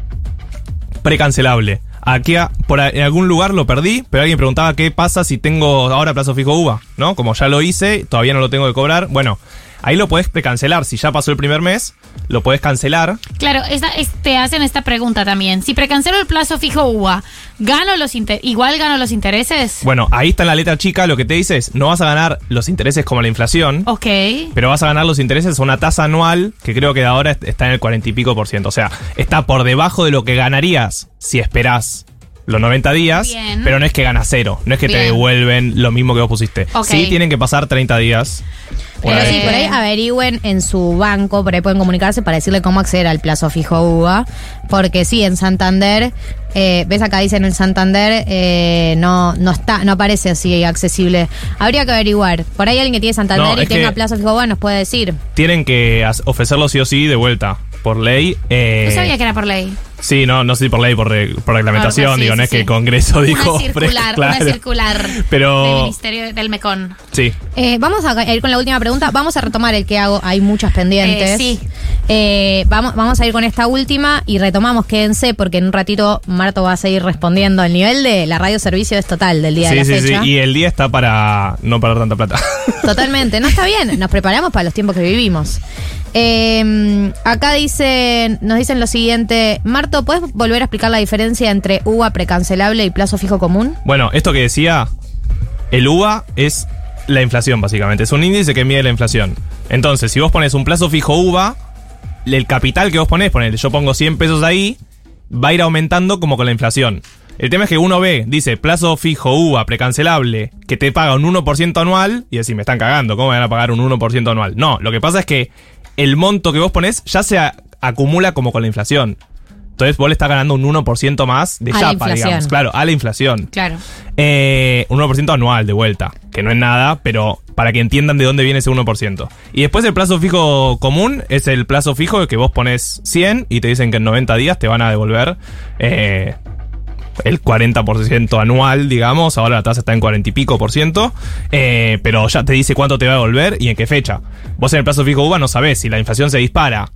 precancelable. Aquí por en algún lugar lo perdí, pero alguien preguntaba qué pasa si tengo ahora plazo fijo UVA, ¿no? Como ya lo hice, todavía no lo tengo que cobrar. Bueno, ahí lo podés precancelar. Si ya pasó el primer mes, lo podés cancelar. Claro, esta, es- te hacen esta pregunta también. Si precancelo el plazo fijo UVA, ¿gano los ¿igual gano los intereses? Bueno, ahí está en la letra chica, lo que te dice es, no vas a ganar los intereses como la inflación. Ok. Pero vas a ganar los intereses a una tasa anual que creo que de ahora est- está en el 40 y pico por ciento. O sea, está por debajo de lo que ganarías si esperás los 90 días, Bien. pero no es que ganas cero. No es que te devuelven lo mismo que vos pusiste. Ok. Sí tienen que pasar 30 días. Pero sí, por ahí averigüen en su banco, por ahí pueden comunicarse para decirle cómo acceder al plazo fijo UVA. Porque sí, en Santander, eh, ves acá dicen en Santander, eh, no, no está, no aparece así accesible. Habría que averiguar. Por ahí alguien que tiene Santander No, y tenga plazo fijo UVA nos puede decir. Tienen que ofrecerlo sí o sí de vuelta. Por ley. eh, No sabía que era por ley. Sí, no, no sé si por ley, por, re- por reglamentación. Ah, sí, digo, no sí, es que el Congreso dijo. una circular, claro. una circular Pero- del Ministerio del Mecón. Sí. Eh, vamos a ir con la última pregunta. Vamos a retomar el que hago. Hay muchas pendientes. Eh, sí. Eh, vamos, vamos a ir con esta última y retomamos, quédense, porque en un ratito Marto va a seguir respondiendo. El nivel de la radio servicio es total del día Sí, de la sí, sí. fecha. Y el día está para no perder tanta plata. <laughs> Totalmente. No está bien. Nos preparamos para los tiempos que vivimos. Eh, acá dicen, nos dicen lo siguiente. Marto, ¿puedes volver a explicar la diferencia entre UVA precancelable y plazo fijo común? Bueno, esto que decía, el UVA es la inflación, básicamente. Es un índice que mide la inflación. Entonces, si vos pones un plazo fijo UVA, el capital que vos ponés, ponele, yo pongo 100 pesos ahí, va a ir aumentando como con la inflación. El tema es que uno ve, dice, plazo fijo UVA precancelable, que te paga un 1% anual, y decís, me están cagando, ¿cómo me van a pagar un 1% anual? No, lo que pasa es que el monto que vos ponés ya se acumula como con la inflación. Entonces vos le estás ganando un 1% más de chapa, digamos. Claro, a la inflación. Claro. Eh, un 1% anual de vuelta, que no es nada, pero para que entiendan de dónde viene ese 1%. Y después el plazo fijo común es el plazo fijo que vos pones 100 y te dicen que en 90 días te van a devolver eh, el 40% anual, digamos. Ahora la tasa está en 40 y pico por ciento, eh, pero ya te dice cuánto te va a devolver y en qué fecha. Vos en el plazo fijo UVA no sabés si la inflación se dispara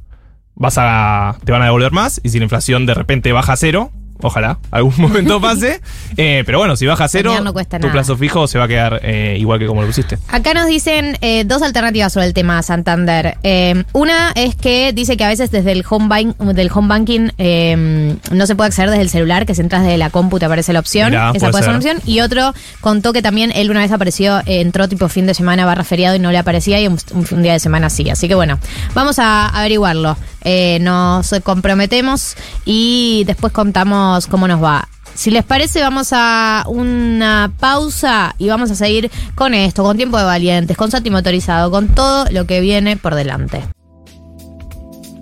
vas a, te van a devolver más. Y si la inflación de repente baja a cero, ojalá algún <laughs> momento pase. eh, pero bueno, si baja a cero, no tu nada. plazo fijo se va a quedar eh, igual que como lo pusiste. Acá nos dicen eh, dos alternativas sobre el tema Santander. Una es que dice que a veces desde el home, bank- del home banking no se puede acceder desde el celular, que si entras desde la compu te aparece la opción. Mirá, Esa puede puede ser una opción. Y otro contó que también él una vez apareció, entró tipo fin de semana barra feriado y no le aparecía y un, un día de semana sí. Así que bueno, vamos a averiguarlo. Nos comprometemos y después contamos cómo nos va. Si les parece, vamos a una pausa y vamos a seguir con esto, con Tiempo de Valientes, con Santi Motorizado, con todo lo que viene por delante.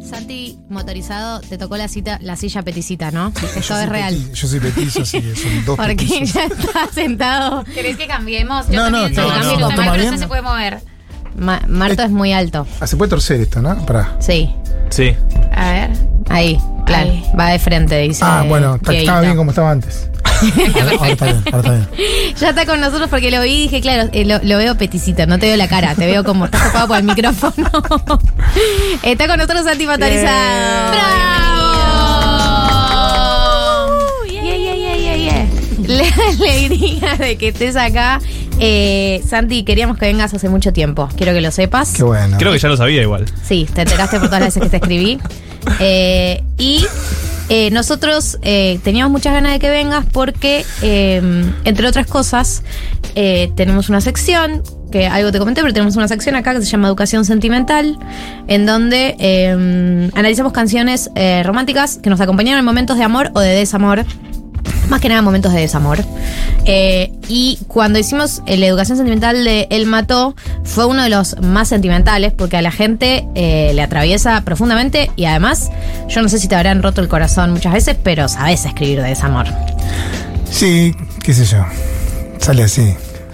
Santi Motorizado, te tocó la cita, la silla peticita, ¿no? Esto es real. Yo soy petizo, así que son dos Porque petizos. ya está sentado. ¿Querés que cambiemos? Yo No, no, también no, soy no, cambio, no, pero bien. no se puede mover. Ma- Marto es muy alto. Ah, se puede torcer esto, ¿no? Pará. Sí. Sí. A ver. Ahí, claro. Ahí. Va de frente, dice. Ah, bueno, está- estaba bien como estaba antes. <laughs> Ahora, ahora está bien, ahora está bien. Ya está con nosotros porque lo vi y dije, claro, eh, lo, lo veo peticita, no te veo la cara, te veo como estás ocupado por el micrófono. <laughs> está con nosotros Santi Motorizado. ¡Bravo! Yeah, yeah, yeah, yeah, yeah. La <laughs> alegría de que estés acá. Eh, Santi, queríamos que vengas hace mucho tiempo. Quiero que lo sepas. Qué bueno. Creo que ya lo sabía igual. Sí, te enteraste por todas las veces que te escribí. Eh, y eh, nosotros eh, teníamos muchas ganas de que vengas porque, eh, entre otras cosas, eh, tenemos una sección, que algo te comenté, pero tenemos una sección acá que se llama Educación Sentimental, en donde eh, analizamos canciones eh, románticas que nos acompañaron en momentos de amor o de desamor. Más que nada momentos de desamor. Eh, y cuando hicimos eh, la educación sentimental de El Mató, fue uno de los más sentimentales, porque a la gente eh, le atraviesa profundamente y además, yo no sé si te habrán roto el corazón muchas veces, pero sabes escribir de desamor. Sí, qué sé yo. Sale así.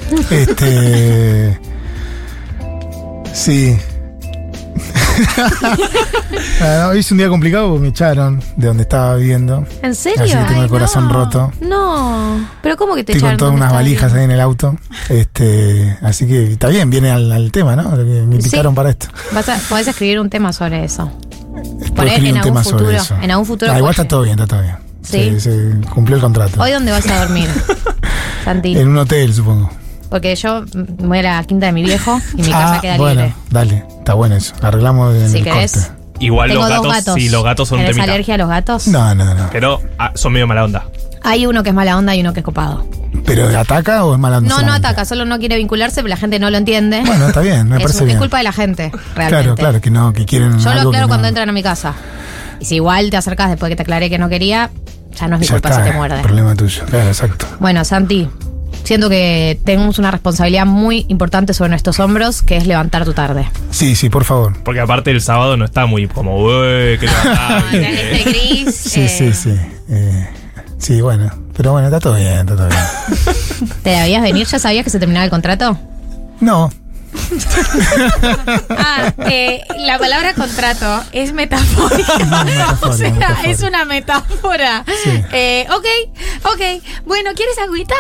<laughs> Este. Sí. <laughs> No, hoy es un día complicado porque me echaron de donde estaba viviendo. ¿En serio? Así que tengo Ay, el corazón no. roto. No, pero ¿cómo que te Estoy con echaron? todas ¿Dónde unas valijas ahí en el auto. Este, así que está bien, viene al, al tema, ¿no? Me Sí. invitaron para esto. Vas a, podés escribir un tema sobre eso. Poner escribir en un algún tema futuro. sobre eso. En algún futuro. Ah, igual está todo bien, está todo bien. Sí. Se, se cumplió el contrato. Hoy dónde vas a dormir, <laughs> Santi. En un hotel, supongo. Porque yo mm, voy a la quinta de mi viejo y mi <laughs> casa ah, queda bueno, libre. dale, está bueno eso. Arreglamos en Si el querés. corte. Igual Tengo los gatos, gatos. sí, los gatos son un ¿Tenés temita. alergia a los gatos? No, no, no. Pero ah, son medio mala onda. Hay uno que es mala onda y uno que es copado. ¿Pero ataca o es mala onda No, no ataca, solo no quiere vincularse, pero la gente no lo entiende. Bueno, está bien, me es, parece es bien. culpa de la gente, realmente. Claro, claro, que no, que quieren Yo lo aclaro cuando entran a mi casa. Y si igual te acercas después que te aclaré que no quería, ya no es mi Ya culpa está, si te muerde. problema tuyo. Claro, exacto. Bueno, Santi, siento que tenemos una responsabilidad muy importante sobre nuestros hombros, que es levantar tu tarde. Sí, sí, por favor. Porque aparte el sábado no está muy como, "Ué, qué <laughs> levantable". Este gris. Sí, sí, sí. Eh, sí, bueno. Pero bueno, está todo bien, está todo bien. <laughs> ¿Te debías venir? ¿Ya sabías que se terminaba el contrato? No, <laughs> Ah, eh, la palabra contrato es metafórica. <laughs> <laughs> o sea, metáfora. es una metáfora. Sí. Eh, ok, ok. Bueno, ¿quieres agüita?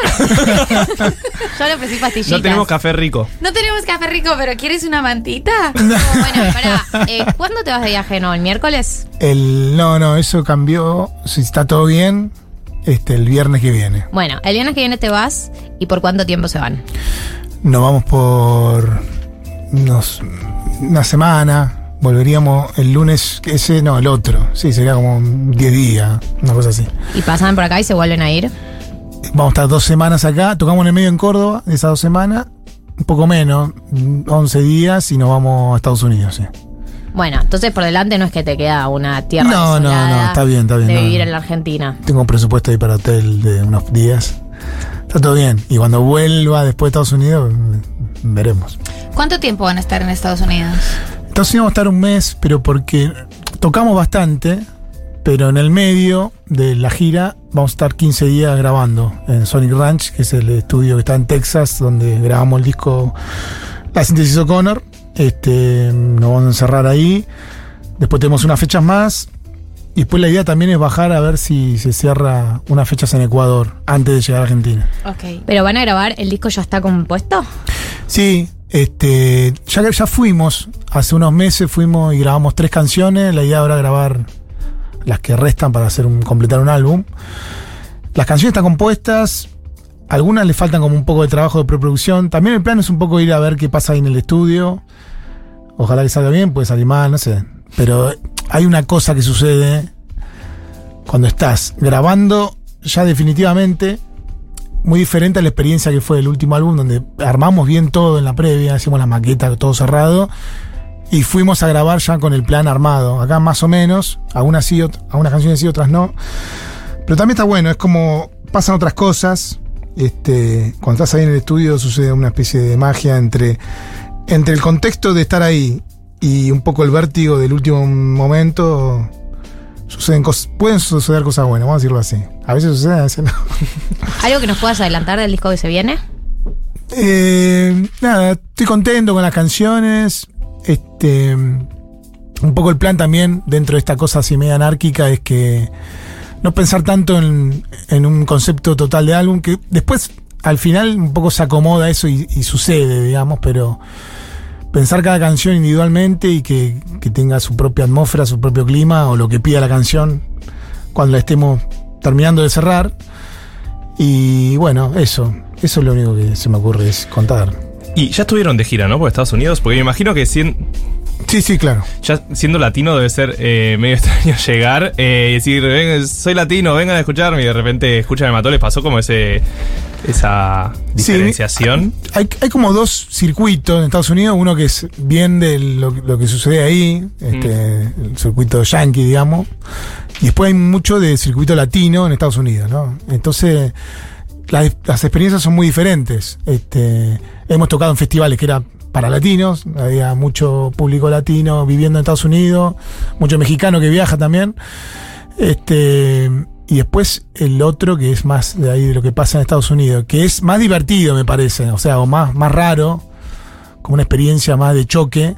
Yo le ofrecí pastillitas. No tenemos café rico. No tenemos café rico, pero ¿quieres una mantita? Bueno, pará. Eh, ¿Cuándo te vas de viaje? ¿No? ¿El miércoles? el, no, no, eso cambió. Si está todo bien, este, el viernes que viene. Bueno, el viernes que viene te vas y por cuánto tiempo se van. Nos vamos por unos, una semana. Volveríamos el lunes, ese no, el otro. Sí, sería como 10 días, una cosa así. Y pasan por acá y se vuelven a ir. Vamos a estar dos semanas acá. Tocamos en el medio en Córdoba, esas dos semanas. Un poco menos, 11 días y nos vamos a Estados Unidos, sí. Bueno, entonces por delante no es que te queda una tierra No, no, no, está bien, está bien, de no, vivir no. en la Argentina. Tengo un presupuesto ahí para hotel de unos días. Está todo bien. Y cuando vuelva después de Estados Unidos, mm, veremos. ¿Cuánto tiempo van a estar en Estados Unidos? Entonces íbamos a estar un mes, pero porque tocamos bastante, pero en el medio de la gira vamos a estar 15 días grabando en Sonic Ranch, que es el estudio que está en Texas, donde grabamos el disco La síntesis O'Connor. Este, nos vamos a encerrar ahí. Después tenemos unas fechas más. Y después la idea también es bajar a ver si se cierra unas fechas en Ecuador antes de llegar a Argentina. Ok. ¿Pero van a grabar? ¿El disco ya está compuesto? Sí, este, ya, ya fuimos hace unos meses fuimos y grabamos tres canciones. La idea ahora es grabar las que restan para hacer un, completar un álbum. Las canciones están compuestas, algunas le faltan como un poco de trabajo de preproducción. También el plan es un poco ir a ver qué pasa ahí en el estudio. Ojalá que salga bien, puede salir mal, no sé. Pero hay una cosa que sucede cuando estás grabando ya definitivamente muy diferente a la experiencia que fue el último álbum donde armamos bien todo en la previa, hicimos la maqueta todo cerrado y fuimos a grabar ya con el plan armado. Acá más o menos, algunas sí, algunas canciones sí, otras no. Pero también está bueno, es como pasan otras cosas. Este, cuando estás ahí en el estudio sucede una especie de magia entre, entre el contexto de estar ahí y un poco el vértigo del último momento. Suceden cosas, pueden suceder cosas buenas, vamos a decirlo así. A veces suceden, a veces no. <laughs> ¿Algo que nos puedas adelantar del disco que se viene? Eh, nada, estoy contento con las canciones. Este, un poco el plan también dentro de esta cosa así media anárquica es que no pensar tanto en, en un concepto total de álbum, que después al final un poco se acomoda eso y, y sucede, digamos, pero pensar cada canción individualmente y que, que tenga su propia atmósfera, su propio clima o lo que pida la canción cuando la estemos terminando de cerrar. Y bueno, eso, eso es lo único que se me ocurre es contar. Y ya estuvieron de gira, ¿no? Por Estados Unidos, porque me imagino que sien- Sí, sí, claro. ya siendo latino debe ser eh, medio <laughs> extraño llegar eh, y decir, "Ven, soy latino, vengan a escucharme y de repente escuchan el mató, les pasó como ese esa Sí, diferenciación. Hay, hay como dos circuitos en Estados Unidos, uno que es bien de lo, lo que sucede ahí, este, el circuito yankee, digamos, y después hay mucho de circuito latino en Estados Unidos, ¿no? Entonces, las, las experiencias son muy diferentes. Este, hemos tocado en festivales que era para latinos, había mucho público latino viviendo en Estados Unidos, mucho mexicano que viaja también. Este, y después el otro que es más de ahí de lo que pasa en Estados Unidos, que es más divertido, me parece, o sea, o más, más raro, como una experiencia más de choque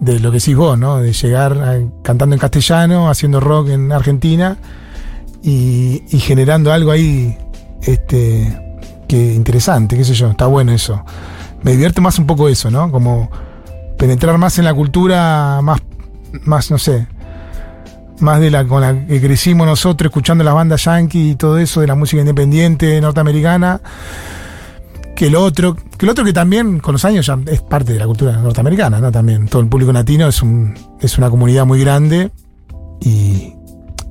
de lo que decís vos, ¿no? De llegar a- cantando en castellano, haciendo rock en Argentina y, y generando algo ahí este, que interesante, qué sé yo, está bueno eso. Me divierte más un poco eso, ¿no? Como penetrar más en la cultura, más, más no sé, más de la con la que crecimos nosotros, escuchando las bandas yankee y todo eso, de la música independiente norteamericana, que el otro, que el otro que también con los años ya es parte de la cultura norteamericana, ¿no? También todo el público latino es un, es una comunidad muy grande y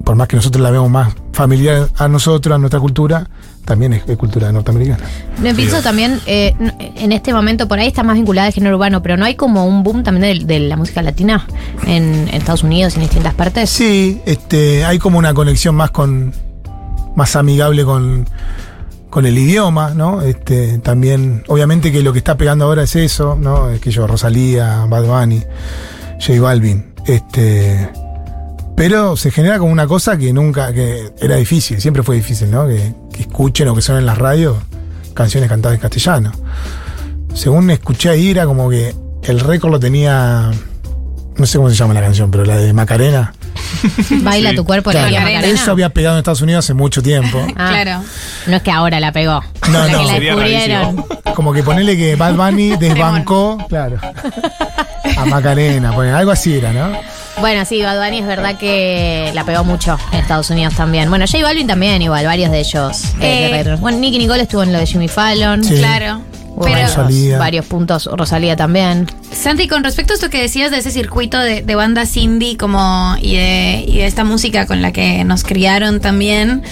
por más que nosotros la veamos más familiar a nosotros, a nuestra cultura, también es, es cultura norteamericana. Me pienso también, eh, en este momento por ahí está más vinculada al género urbano, pero no hay como un boom también de, de la música latina en, en Estados Unidos y en distintas partes. Sí, este, hay como una conexión más con, más amigable con, con el idioma, ¿no? Este, también, obviamente que lo que está pegando ahora es eso, ¿no? Es que yo, Rosalía, Bad Bunny, J Balvin, este, pero se genera como una cosa que nunca, que era difícil, siempre fue difícil, ¿no? Que, que escuchen o que suenen en las radios canciones cantadas en castellano. Según escuché ahí, era como que el récord lo tenía, no sé cómo se llama la canción, pero la de Macarena. <laughs> Baila tu cuerpo, la Claro, María Macarena. Eso había pegado en Estados Unidos hace mucho tiempo. <laughs> Ah, Claro. No es que ahora la pegó. No, la no. que la descubrieron. Como que ponerle que Bad Bunny <laughs> desbancó, claro, a Macarena, ponele, algo así era, ¿no? Bueno, sí, Bad Bunny es verdad que la pegó mucho en Estados Unidos también. Bueno, J Balvin también, igual, varios de ellos. eh, de Eh, reggaetón. bueno, Nicky Nicole estuvo en lo de Jimmy Fallon. Sí. Claro. Pero- Rosalía. varios puntos. Rosalía también. Santi, con respecto a esto que decías de ese circuito de, de bandas indie como y de, y de esta música con la que nos criaron también,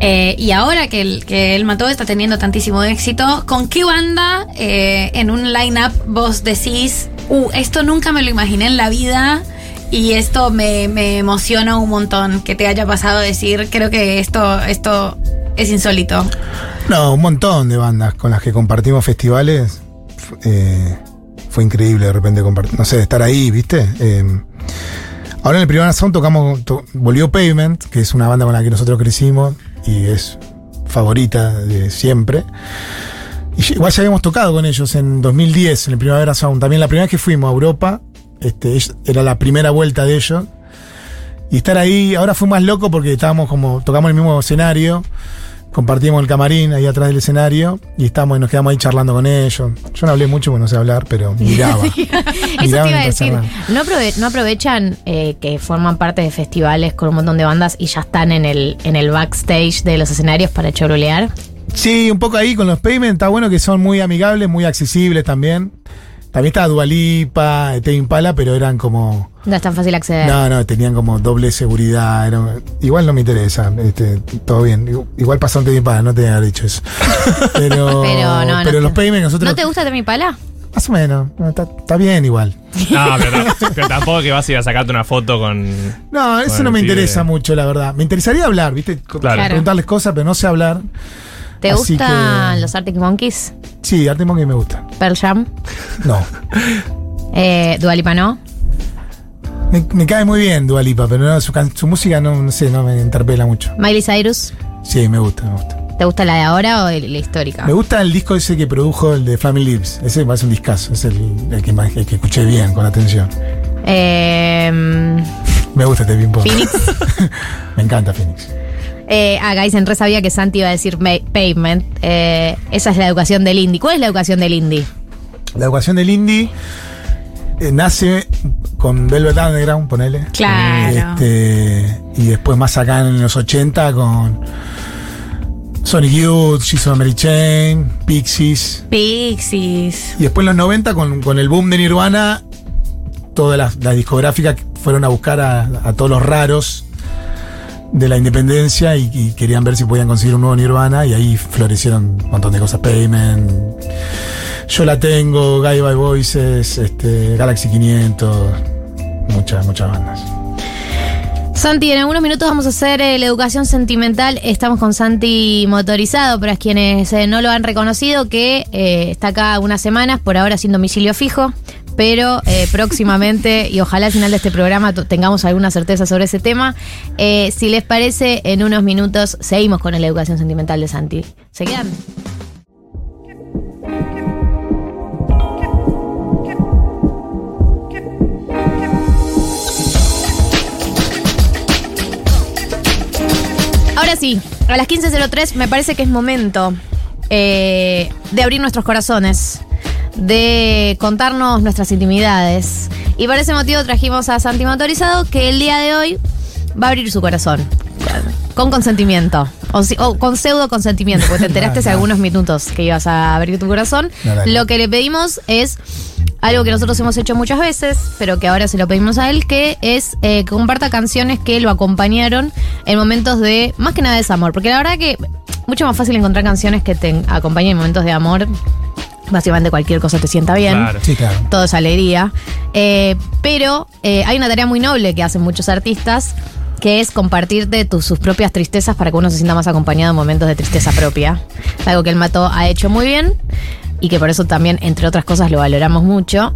eh, y ahora que el, que el Mató está teniendo tantísimo éxito, ¿con qué banda eh, en un line-up vos decís, uh, esto nunca me lo imaginé en la vida? Y esto me, me emociona un montón que te haya pasado decir, creo que esto, esto es insólito. No, un montón de bandas con las que compartimos festivales. Eh, fue increíble de repente compartir, no sé, estar ahí, ¿viste? Eh, ahora en el primer Sound tocamos, to- volvió Pavement, que es una banda con la que nosotros crecimos y es favorita de siempre. Y igual ya habíamos tocado con ellos en 2010, en el Primavera Sound. También la primera vez que fuimos a Europa, este, es- era la primera vuelta de ellos. Y estar ahí, ahora fue más loco porque estábamos como, tocamos el mismo escenario compartimos el camarín ahí atrás del escenario y estamos y nos quedamos ahí charlando con ellos. Yo no hablé mucho porque no sé hablar, pero <laughs> miraba. Eso te iba a decir. ¿No, aprove- no aprovechan eh, que forman parte de festivales con un montón de bandas y ya están en el, en el backstage de los escenarios para chorolear? Sí, un poco ahí con los payments, está bueno que son muy amigables, muy accesibles también. También estaba Dualipa, Te Impala, pero eran como. No es tan fácil acceder. No, no, tenían como doble seguridad. era- igual no me interesa, este, todo bien. Igu- Igual pasó Te Impala, no te voy a haber dicho eso. <laughs> Pero, Pero no, no pero te- los payments nosotros. ¿No te gusta Temi Pala? Más o menos, no, está, está bien igual. No, pero, tam- pero tampoco que vas a ir a sacarte una foto con. No, eso con no me interesa mucho, la verdad. Me interesaría hablar, ¿viste? Claro. Preguntarles cosas, pero no sé hablar. ¿Te Así gustan que- los Arctic Monkeys? Sí, Arte Monkey me gusta. Pearl Jam. No. <laughs> Eh, Dua Lipa no. Me, me cae muy bien Dualipa, pero no, su, can- su música no, no sé, no me interpela mucho. Miley Cyrus. Sí, me gusta, me gusta. ¿Te gusta la de ahora o el- la histórica? Me gusta el disco ese que produjo el de Flaming Lips. Ese me parece un discazo. Es el, el que, más- el que escuché bien, con atención. Eh, Me gusta este ping pong. Phoenix. <laughs> me encanta Phoenix. Eh, ah, Guys, en re sabía que Santi iba a decir pavement. Eh, esa es la educación del indie. ¿Cuál es la educación del indie? La educación del indie eh, nace con Velvet Underground, ponele. Claro. Este, y después más acá en los 80 con Sonic Youth, She's on Mary Chain, Pixies. Pixies. Y después en los 90 con, con el boom de Nirvana, todas las, las discográficas fueron a buscar a, a todos los raros de la independencia y, querían ver si podían conseguir un nuevo Nirvana y ahí florecieron un montón de cosas. Payment, Yo la tengo, Guy by Voices, este, Galaxy 500, muchas, muchas bandas. Santi, en algunos minutos vamos a hacer eh, la educación sentimental. Estamos con Santi motorizado, para quienes eh, no lo han reconocido, que eh, está acá unas semanas, por ahora sin domicilio fijo, pero eh, próximamente, y ojalá al final de este programa tengamos alguna certeza sobre ese tema. Eh, si les parece, en unos minutos seguimos con la educación sentimental de Santi. ¿Se quedan? Ahora sí, a las 15.03 me parece que es momento eh, de abrir nuestros corazones, de contarnos nuestras intimidades. Y por ese motivo trajimos a Santi Motorizado, que el día de hoy va a abrir su corazón. Con consentimiento. O, si- o con pseudo consentimiento, porque te enteraste hace No, no. algunos minutos que ibas a abrir tu corazón. Lo que le pedimos es algo que nosotros hemos hecho muchas veces, pero que ahora se lo pedimos a él, que es eh, que comparta canciones que lo acompañaron en momentos de, más que nada, desamor. Porque la verdad que mucho más fácil encontrar canciones que te acompañen en momentos de amor. Básicamente cualquier cosa te sienta bien. Claro. Sí, claro. Todo es alegría. Eh, pero eh, hay una tarea muy noble que hacen muchos artistas, que es compartirte tus, sus propias tristezas para que uno se sienta más acompañado en momentos de tristeza propia. Algo que el Mato ha hecho muy bien y que por eso también, entre otras cosas, lo valoramos mucho.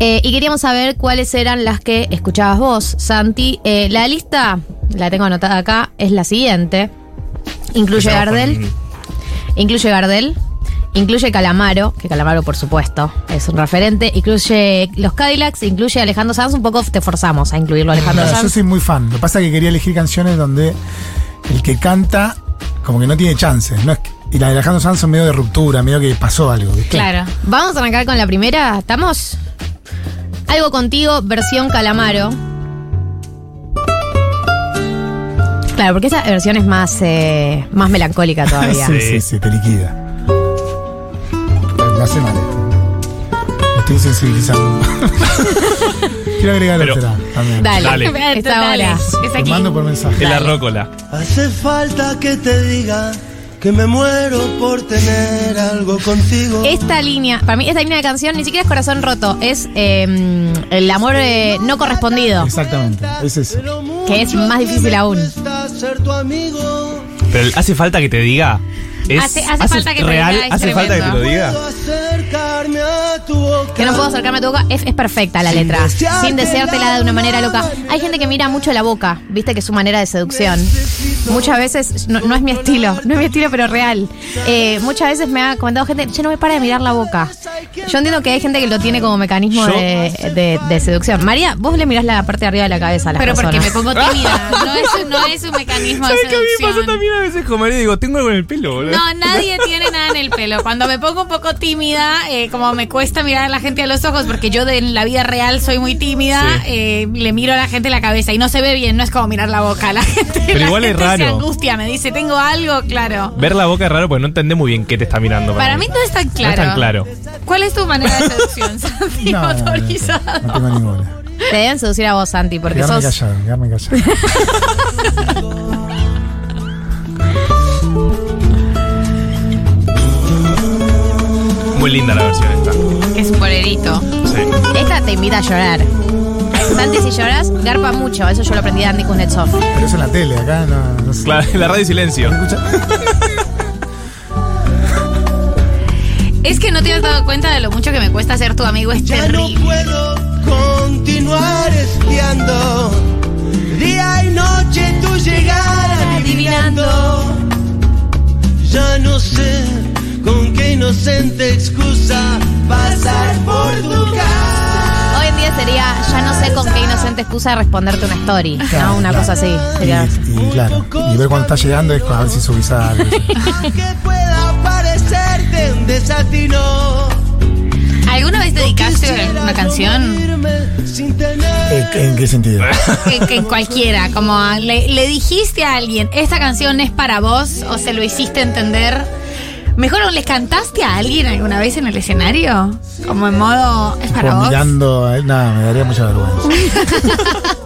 Eh, y queríamos saber cuáles eran las que escuchabas vos, Santi. Eh, la lista, la tengo anotada acá, es la siguiente. Incluye Gardel. Incluye Gardel. Incluye Calamaro, que Calamaro por supuesto es un referente. Incluye los Cadillacs, incluye Alejandro Sanz. Un poco te forzamos a incluirlo a Alejandro No, yo Sanz. soy muy fan. Lo que pasa es que quería elegir canciones donde el que canta como que no tiene chances. No es que- y la de Alejandro Sanz son medio de ruptura, medio que pasó algo. ¿viste? Claro. Vamos a arrancar con la primera. ¿Estamos? Algo contigo, versión Calamaro. Claro, porque esa versión es más, eh, más melancólica todavía. <laughs> Sí, sí, sí, te liquida. Hace mal esto. Estoy sensibilizando. <laughs> Quiero agregar Pero- otra también. Dale, Dale. esta hora. Es Te aquí. mando por mensaje. Es la rócola. Hace falta que te diga que me muero por tener algo contigo. Esta línea, para mí, esta línea de canción ni siquiera es corazón roto, es eh, el amor eh, no correspondido, Exactamente. Es eso. que es más difícil aún. Pero hace falta que te diga. Es, Hace- hace falta que te real, diga, es hace falta que te lo tremendo. diga. Que no puedo acercarme a tu boca, es, es perfecta la letra. Sin deseártela de una manera loca. Hay gente que mira mucho la boca, viste que es su manera de seducción. muchas veces, no, no es mi estilo, <laughs> no es mi estilo, pero real. Eh, muchas veces me ha comentado gente, che, no me para de mirar la boca. Yo entiendo que hay gente que lo tiene como mecanismo Yo- de, de- de seducción. María, vos le mirás la parte de arriba de la cabeza a las Pero porque me personas. pongo <laughs> tímida. No es, no es un mecanismo de ¿Sabes qué a mí me pasa seducción. también a veces con María? Digo, tengo algo en el pelo, boludo. No, nadie tiene nada en el pelo. Cuando me pongo un poco tímida, eh, como me cuesta mirar la gente a los ojos, porque yo de, en la vida real soy muy tímida, Sí. eh, le miro a la gente la cabeza y no se ve bien, no es como mirar la boca. La <laughs> gente, Pero la igual es gente se raro. angustia, me dice, tengo algo, claro. Ver la boca es raro porque no entendés muy bien qué te está mirando. Para mí no es tan No claro. es tan claro. ¿Cuál es tu manera de seducción, <laughs> Santi? No, Motorizado. no tengo ninguna. Te deben seducir a vos, Santi, porque Quedarme sos. callado, quedarme callado. Muy linda la versión esta. Es un bolerito. Sí. Esta te invita a llorar. Santi, si lloras, garpa mucho. Eso yo lo aprendí de Andy Kuznetsov. Pero eso en la tele, acá no, no sé. Claro, la radio silencio. <laughs> Es que no te has dado cuenta de lo mucho que me cuesta ser tu amigo, es Ya no puedo continuar espiando día y noche tu llegada adivinando. Ya no sé con qué inocente excusa pasar por tu casa. Hoy en día sería, ya no sé con qué inocente excusa responderte una story. Claro, ¿no? Una claro. cosa así. Sería. Y, y claro, y ver cuando está llegando es a ver si subís algo. <laughs> que pueda parecerte un desatino. ¿Alguna vez dedicaste una canción? Sin tener ¿En, en qué sentido? Que, cualquiera, como le dijiste a alguien, esta canción es para vos, o se lo hiciste entender. Mejor, ¿o ¿les cantaste a alguien alguna vez en el escenario? Como en modo, es para Como vos. mirando a él, nada, me daría mucha vergüenza. <laughs>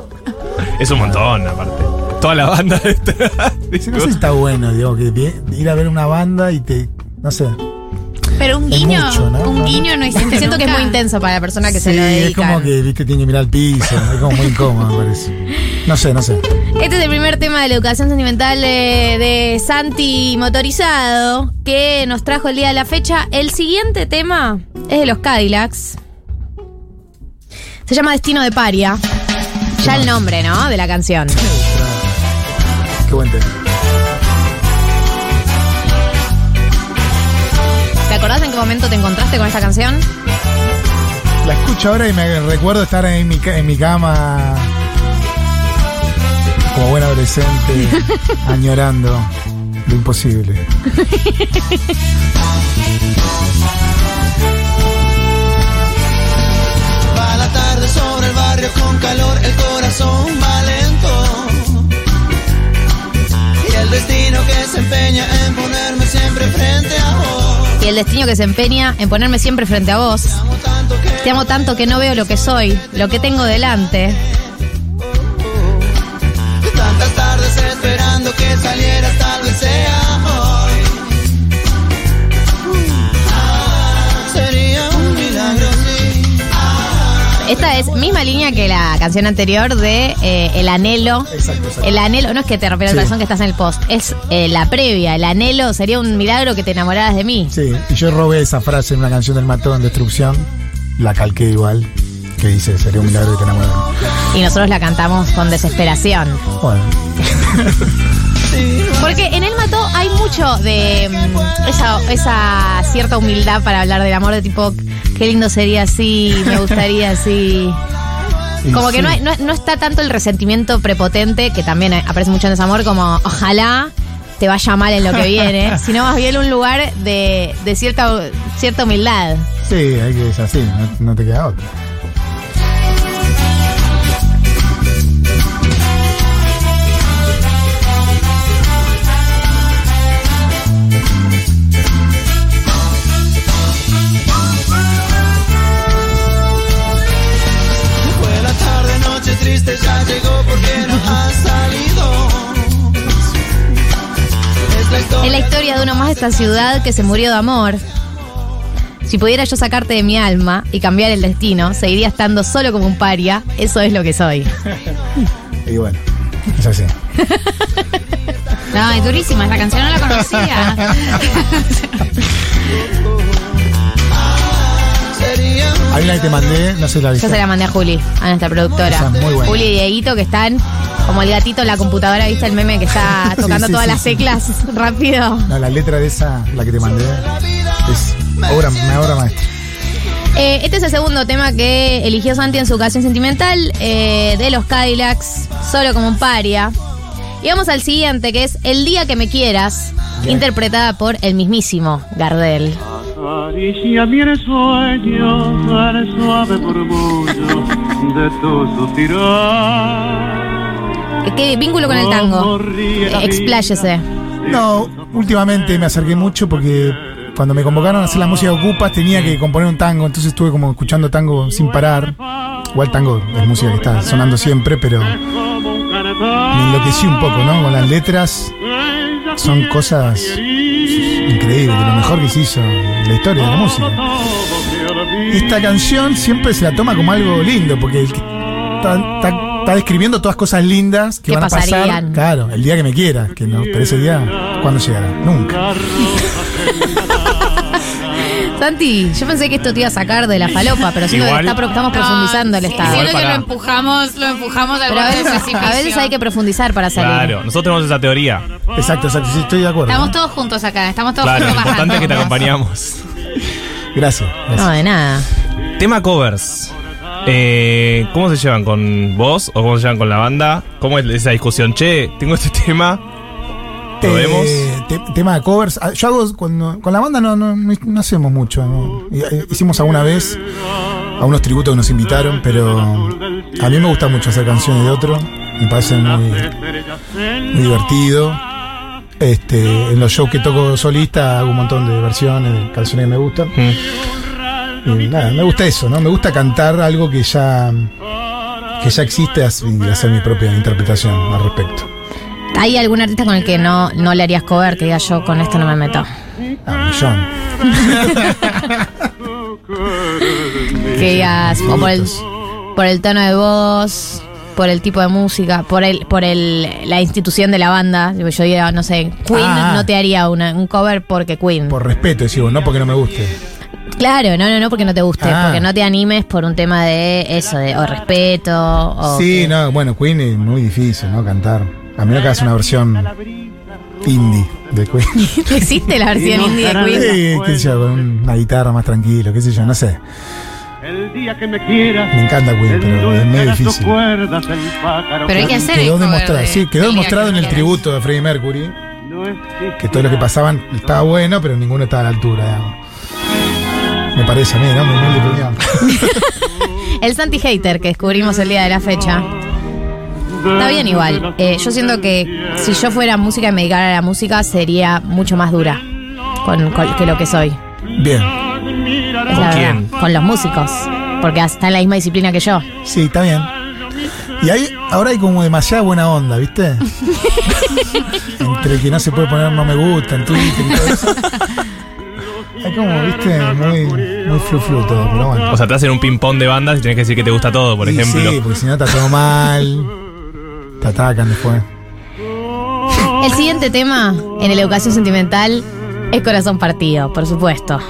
Es un montón, aparte. Toda la banda detrás. <laughs> Sí, no sé si está bueno, digo, que ir a ver una banda y te. No sé. Pero un Es guiño, mucho, ¿no? un guiño no hiciste Siento que es nunca. muy intenso para la persona que sí, se lo es dedica. como que, viste, tiene que mirar al piso. Es como muy incómodo, me parece. No sé, no sé. Este es el primer tema de la educación sentimental de, de Santi Motorizado que nos trajo el día de la fecha. El siguiente tema es de los Cadillacs. Se llama Destino de Paria. Ya el nombre, ¿no? De la canción. Qué buen tema. ¿Te acordás en qué momento te encontraste con esa canción? La escucho ahora y me recuerdo estar en mi, en mi cama como buen adolescente, <laughs> añorando lo imposible. Va la tarde sobre el barrio con calor, el corazón va lento. Y el destino que se empeña en ponerme siempre frente a vos. Y el destino que se empeña en ponerme siempre frente a vos. Te amo tanto que no veo lo que soy, lo que tengo delante. Esta es misma línea que la canción anterior de eh, El Anhelo. Exacto, exacto. El anhelo, no es que te rompiera el Sí. corazón que estás en el post, es eh, la previa. El anhelo sería un milagro que te enamoraras de mí. Sí, y yo robé esa frase en una canción del Matón Destrucción, la calqué igual, que dice, sería un milagro que te de mí. Y nosotros la cantamos con desesperación. Bueno, <laughs> Porque en El Mató hay mucho de mm, esa, esa cierta humildad para hablar del amor, de tipo, qué lindo sería así, me gustaría así. Como que no, hay- no, no está tanto el resentimiento prepotente, que también aparece mucho en desamor, como ojalá te vaya mal en lo que viene, <laughs> sino más bien un lugar de, de cierta, cierta humildad. Sí, hay que es así, no, no te queda otra. Es la historia. De uno más de esta ciudad que se murió de amor. Si pudiera yo sacarte de mi alma y cambiar el destino, seguiría estando solo como un paria. Eso es lo que soy. <laughs> Y bueno, es así. <laughs> No, es durísima, esa canción no la conocía. <laughs> Hay una que te mandé, no sé la Yo viste. se la mandé a Juli, a nuestra productora. Esa es muy buena. Juli y Dieguito que están como el gatito en la computadora, ¿viste el meme que está <laughs> tocando sí, todas sí, las teclas <laughs> rápido? No, la letra de esa, la que te mandé, es obra, una obra maestra. Eh, este es el segundo tema que eligió Santi en su ocasión sentimental eh, de los Cadillacs, solo como un paria. Y vamos al siguiente, que es El día que me quieras, interpretada por el mismísimo Gardel. Acaricia el sueño al suave murmullo de tu suspirar. ¿Qué vínculo con el tango? Expláyese. No, últimamente me acerqué mucho porque cuando me convocaron a hacer la música de Ocupas tenía que componer un tango, entonces estuve como escuchando tango sin parar. Igual tango es música que está sonando siempre, pero me enloquecí un poco, ¿no? Con las letras son cosas increíbles, de lo mejor que se hizo en la historia de la música. Esta canción siempre se la toma como algo lindo, porque está, está- está describiendo todas cosas lindas que Que van a pasar. pasarían. Claro, el día que me quiera, que no, pero ese día, ¿cuándo llegará? Nunca. <laughs> Santi, yo pensé que esto te iba a sacar de la falopa, pero siento que Igual- está pro- estamos profundizando el estado. Siento que lo empujamos, lo empujamos al Pero a borde del veces, precipicio. a veces hay que profundizar para salir. Claro, nosotros tenemos esa teoría. Exacto, exacto, sí, estoy de acuerdo. Estamos todos juntos acá, estamos todos Claro, lo juntos importante es que te bajando. acompañamos. Gracias. No, de nada. Tema covers. Eh, ¿Cómo se llevan con vos o cómo se llevan con la banda? ¿Cómo es esa discusión? Che, tengo este <laughs> tema. ¿Lo Eh, vemos? te- tema de covers. Ah, Yo hago cuando con la banda no, no, hacemos mucho. eh, Hicimos alguna vez a unos tributos que nos invitaron, pero a mí me gusta mucho hacer canciones de otro. Me parece muy, muy divertido. Este, en los shows que toco solista hago un montón de versiones de canciones que me gustan. Y nada, me gusta eso, ¿no? Me gusta cantar algo que ya que ya existe y hacer mi propia interpretación al respecto. ¿Hay algún artista con el que no, no le harías cover que diga yo con esto no me meto? Ah, un millón. <laughs> Que digas, o por el, por el tono de voz, por el tipo de música, por el, por el, la institución de la banda. Yo diría, no sé, Queen Ah. no te haría una- un cover porque Queen. Por respeto, decimos, no porque no me guste. Claro, no, no, no porque no te guste, Ah. porque no te animes por un tema de eso, de o respeto, o sí, que- no, bueno, Queen es muy difícil, ¿no? Cantar. A menos que hagas una versión indie de Queen. <laughs> ¿Existe la versión indie de Queen? Sí, qué sé yo, con una guitarra más tranquilo, qué sé yo, no sé. El día que me quieras. Me encanta Queen, pero es medio difícil. cuerdas, el pájaro Pero hay que hacer Quedó cover demostrado, de sí, quedó demostrado que en el tributo de Freddie Mercury que todo lo que pasaban estaba bueno, pero ninguno estaba a la altura, digamos. Me parece a mí, ¿no? Muy <laughs> opinión. El Santi Hater que descubrimos el día de la fecha. Está bien igual. Eh, yo siento que si yo fuera música y me dedicara a la música sería mucho más dura con, con- que lo que soy. Bien. Es la ¿Con verdad. quién? Con los músicos. Porque está en la misma disciplina que yo. Sí, está bien. Y ahí, ahora hay como demasiada buena onda, ¿viste? <laughs> Entre el que no se puede poner no me gusta en Twitter y todo eso. Hay como, ¿viste? Muy, muy flu flu todo, pero bueno. O sea, te hacen un ping-pong de bandas y tenés que decir que te gusta todo, por Y ejemplo. Sí, porque si no está todo mal. Te atacan después. El siguiente tema en la educación sentimental es corazón partido, por supuesto.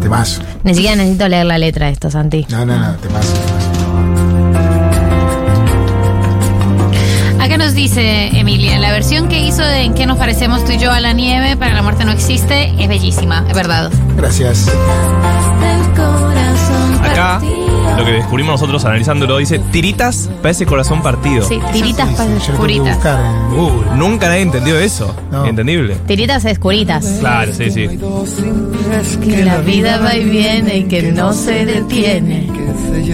Te paso. Ni siquiera necesito leer la letra de esto, Santi. No, no, no, te paso. Acá nos dice Emilia, la versión que hizo de En qué nos parecemos tú y yo a la nieve para la muerte no existe es bellísima, es verdad. Gracias. Acá, lo que descubrimos nosotros analizándolo, dice tiritas para ese corazón partido. Sí, tiritas que curitas. Google. Nunca nadie entendió eso. No. Entendible. Tiritas es curitas. Claro, sí, sí. Que la vida va y viene y que no se detiene.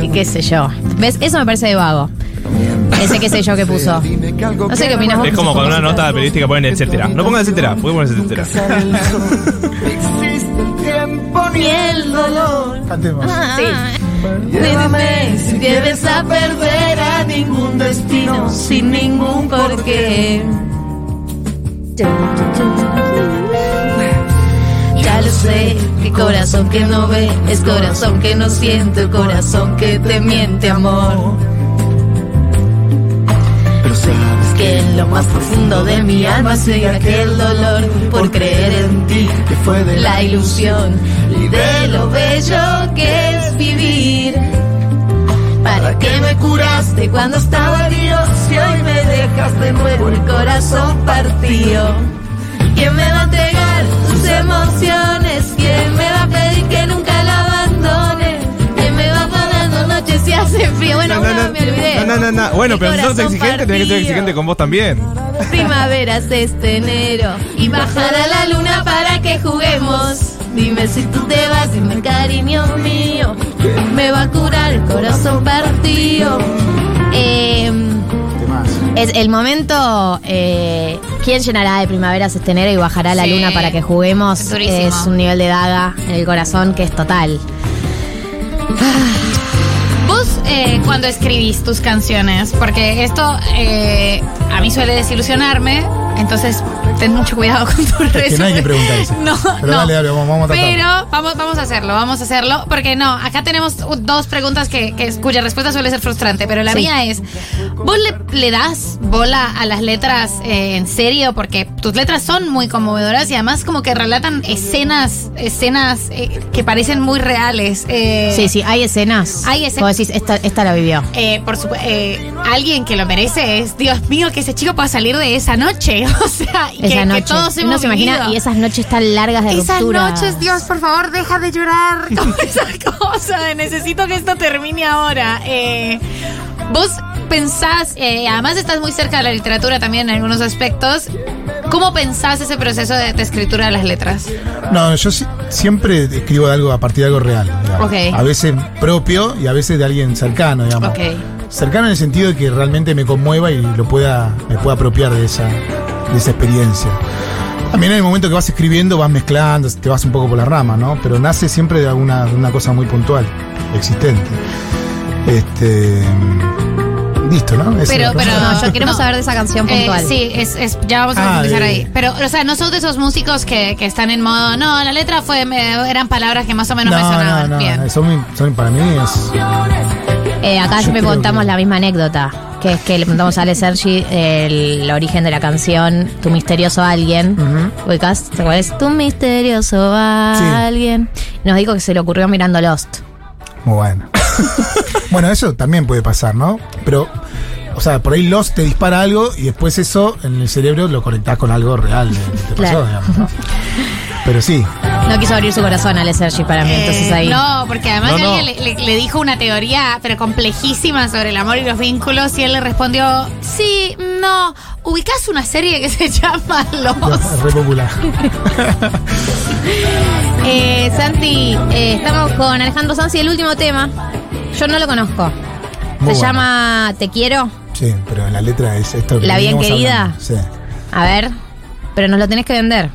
Y qué sé yo. ¿Ves? Eso me parece de vago. Ese qué sé yo que puso. No sé qué opinas vos. Es como cuando una nota periodística ponen etcétera. No pongan etcétera, ¿por qué pones etcétera? Ni el dolor. Cantemos. Sí. Dime si debes a perder a ningún destino sin ningún porqué. Ya lo sé, que corazón que no ve es corazón que no siente, corazón que te miente, amor. Lo más profundo de mi alma sigue aquel dolor por creer en ti, que fue de la ilusión y de lo bello que es vivir. ¿Para qué me curaste cuando estaba Dios y hoy me dejas de nuevo el corazón partido? ¿Quién me va a entregar sus emociones? Frío? Bueno, No, no, no, me olvidé. no, no, no, no. Bueno, pero entonces exigente, tenés que ser exigente con vos también. Primaveras este enero y bajará la luna para que juguemos. Dime si tú te vas, dime cariño mío, me va a curar el corazón partido. Eh, es el momento. eh, ¿Quién llenará de primaveras este enero y bajará la Sí. luna para que juguemos? Es. Es un nivel de daga en el corazón que es total. Vos, eh, cuando escribís tus canciones, porque esto eh, a mí suele desilusionarme, entonces ten mucho cuidado <laughs> con tu Es que resumen. no hay que preguntar eso. <laughs> No, Pero no. dale, dale, vamos, vamos a tratar. Pero vamos, vamos a hacerlo, vamos a hacerlo, porque no, acá tenemos dos preguntas que, que- cuya respuesta suele ser frustrante, pero la Sí. mía es, ¿vos le, le das bola a las letras eh, en serio? Porque tus letras son muy conmovedoras y además como que relatan escenas, escenas eh, que parecen muy reales. eh, Sí, sí, hay escenas. Hay escenas. Decís, esta, esta la vivió. eh, por supuesto, alguien que lo merece es, Dios mío, que ese chico pueda salir de esa noche. <laughs> O sea, y que, Esa que noche. todos Uno hemos se imagina, vivido. y esas noches tan largas de Esas ruptura. noches, Dios, por favor, deja de llorar. <laughs> Como esa cosa de necesito que esto termine ahora. Eh, vos pensás, eh, además estás muy cerca de la literatura también en algunos aspectos. ¿Cómo pensás ese proceso de, de escritura de las letras? No, yo si- siempre escribo de algo a partir de algo real. digamos. Ok. A veces propio y a veces de alguien cercano, digamos. Ok. Cercano en el sentido de que realmente me conmueva y lo pueda, me pueda apropiar de esa, de esa experiencia. También en el momento que vas escribiendo vas mezclando, te vas un poco por la rama, ¿no? Pero nace siempre de alguna de una cosa muy puntual, existente. Este. Listo, ¿no? Es Pero, pero. No, yo queremos saber de esa canción Eh, puntual. sí, es, es- ya vamos a Ah, de- ahí. Pero, o sea, no sos de esos músicos que, que están en modo, no, la letra fue, me- eran palabras que más o menos me sonaban no, no, bien. son, son- para mí es. Eh, acá Yo creo contamos que- la misma anécdota, que es que le preguntamos a Ale Sergi el origen de la canción Tu misterioso alguien. ¿Ubicás? ¿Te acuerdas? Tu misterioso alguien. Nos dijo que se le ocurrió mirando Lost. Muy bueno. <laughs> bueno, eso también puede pasar, ¿no? Pero, o sea, por ahí Lost te dispara algo y después eso en el cerebro lo conectás con algo real te pasó, Claro. digamos, ¿no? <laughs> Pero sí. No quiso abrir su corazón Ale Sergi para mí, entonces Eh, ahí. No, porque además No, alguien le, le- le dijo una teoría, pero complejísima sobre el amor y los vínculos, y él le respondió, sí, no, ubicás una serie que <laughs> se llama Los. Re popular. <laughs> Eh, Santi, eh, estamos con Alejandro Sanz y el último tema. Yo no lo conozco. Muy Se bueno. llama Te quiero. Sí, pero la letra es esto. que ¿La bien querida? hablando. Sí. A ver, pero nos lo tenés que vender.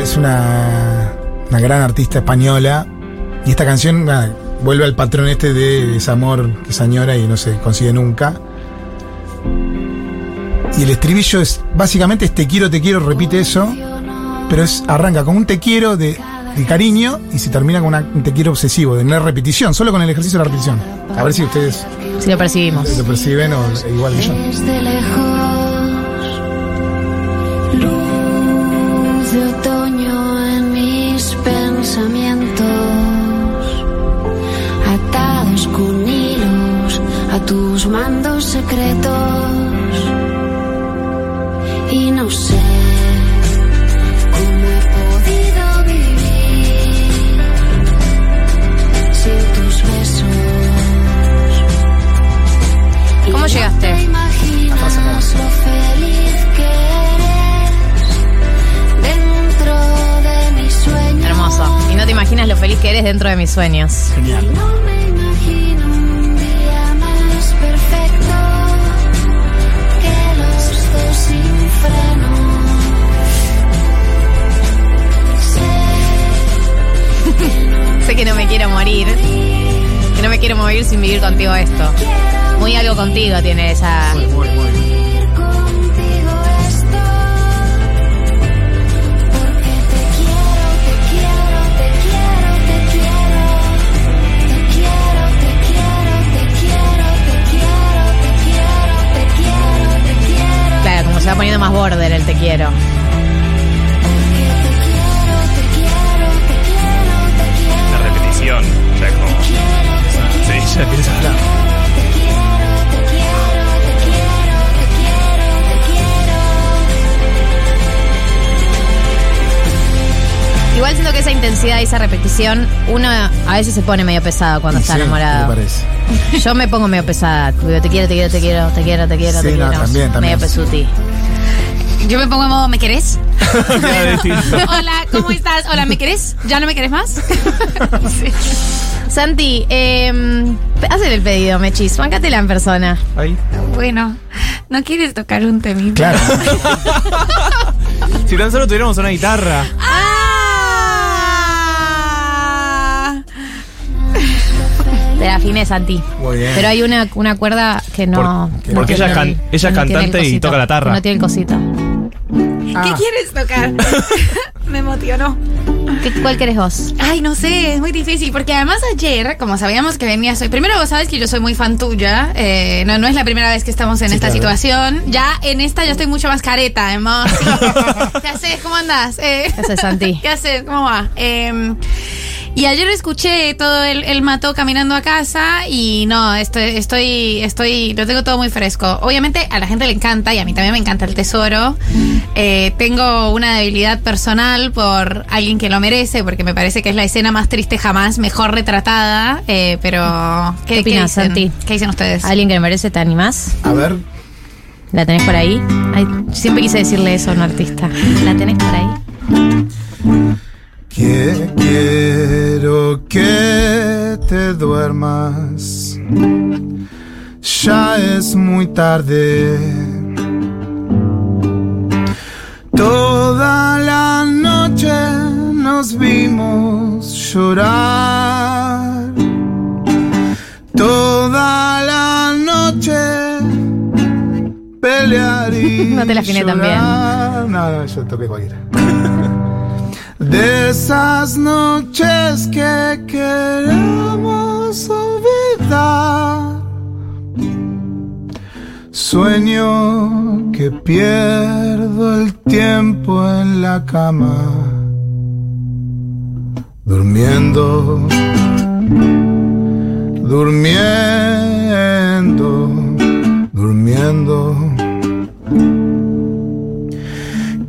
Es una, una gran artista española. Y esta canción nada, vuelve al patrón este de desamor que se añora y no se consigue nunca. Y el estribillo es básicamente es te quiero, te quiero, repite eso. Pero es, arranca con un te quiero de, de cariño y se termina con una- un te quiero obsesivo, de no es repetición, solo con el ejercicio de la repetición. A ver si ustedes Si lo percibimos. lo perciben o igual que yo. Tus mandos secretos. Y no sé cómo he podido vivir sin tus besos. Y ¿Cómo no llegaste? te imaginas lo feliz que eres dentro de mis sueños. Hermoso. Y no te imaginas lo feliz que eres dentro de mis sueños. Genial. Sé que no me quiero morir. Que no me quiero morir sin vivir contigo esto. Muy algo contigo tiene esa. Contigo esto, porque te quiero, te quiero, te quiero, te quiero, te quiero, A hablar. Igual siento que esa intensidad y esa repetición, uno a veces se pone medio pesado cuando está Sí, enamorado. me parece. Yo me pongo medio pesada. Digo, Te quiero, te <laughs> Hola, ¿cómo estás? Hola, ¿me querés? ¿Ya no me querés más? <laughs> Sí. Santi, eh, hazle el pedido, Mechis. Máncatela en persona. Ahí. Bueno, ¿no quieres tocar un temita? Claro. <laughs> Si tan solo tuviéramos una guitarra. ¡Ah! Te la afiné, Santi. Muy bien. Pero hay una, una cuerda que no. Por- que no porque ella tiene can- el- ella es no el cantante y toca la tarra. No tiene el cosito. ¿Qué quieres tocar? <laughs> me emocionó. ¿Qué- ¿Cuál querés vos? Ay, no sé, es muy difícil, porque además ayer, como sabíamos que venías hoy, primero vos sabes que yo soy muy fan tuya, eh, no, no es la primera vez que estamos en Sí, esta claro. situación, ya en esta yo estoy mucho más careta, además. Sí. <laughs> ¿Qué haces? ¿Cómo andás? Eh, ¿Qué haces, Santi? <laughs> ¿Qué haces? ¿Cómo va? Eh, y ayer escuché todo el, el mató caminando a casa y no, estoy, estoy, estoy, lo tengo todo muy fresco. Obviamente a la gente le encanta y a mí también me encanta el tesoro. Eh, tengo una debilidad personal por alguien que lo merece, porque me parece que es la escena más triste jamás, mejor retratada. eh, pero, ¿qué, ¿Qué opinas, dicen? Santi? ¿Qué dicen ustedes? ¿Alguien que le merece te animás? A ver, ¿La tenés por ahí? Ay, siempre quise decirle eso a un artista. ¿La tenés por ahí? Que quiero que te duermas. Ya es muy tarde. Toda la noche nos vimos llorar. Toda la noche pelear y <laughs> No te la afiné llorar. No, no, yo toqué cualquiera. <laughs> De esas noches que queremos olvidar. Sueño que pierdo el tiempo en la cama. Durmiendo. Durmiendo. Durmiendo.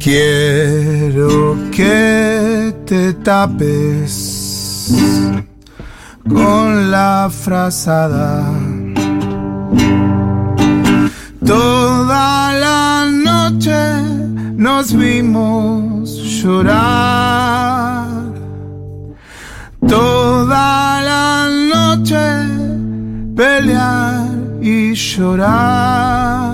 Quiero que te tapes con la frazada. Toda la noche nos vimos llorar. Toda la noche pelear y llorar.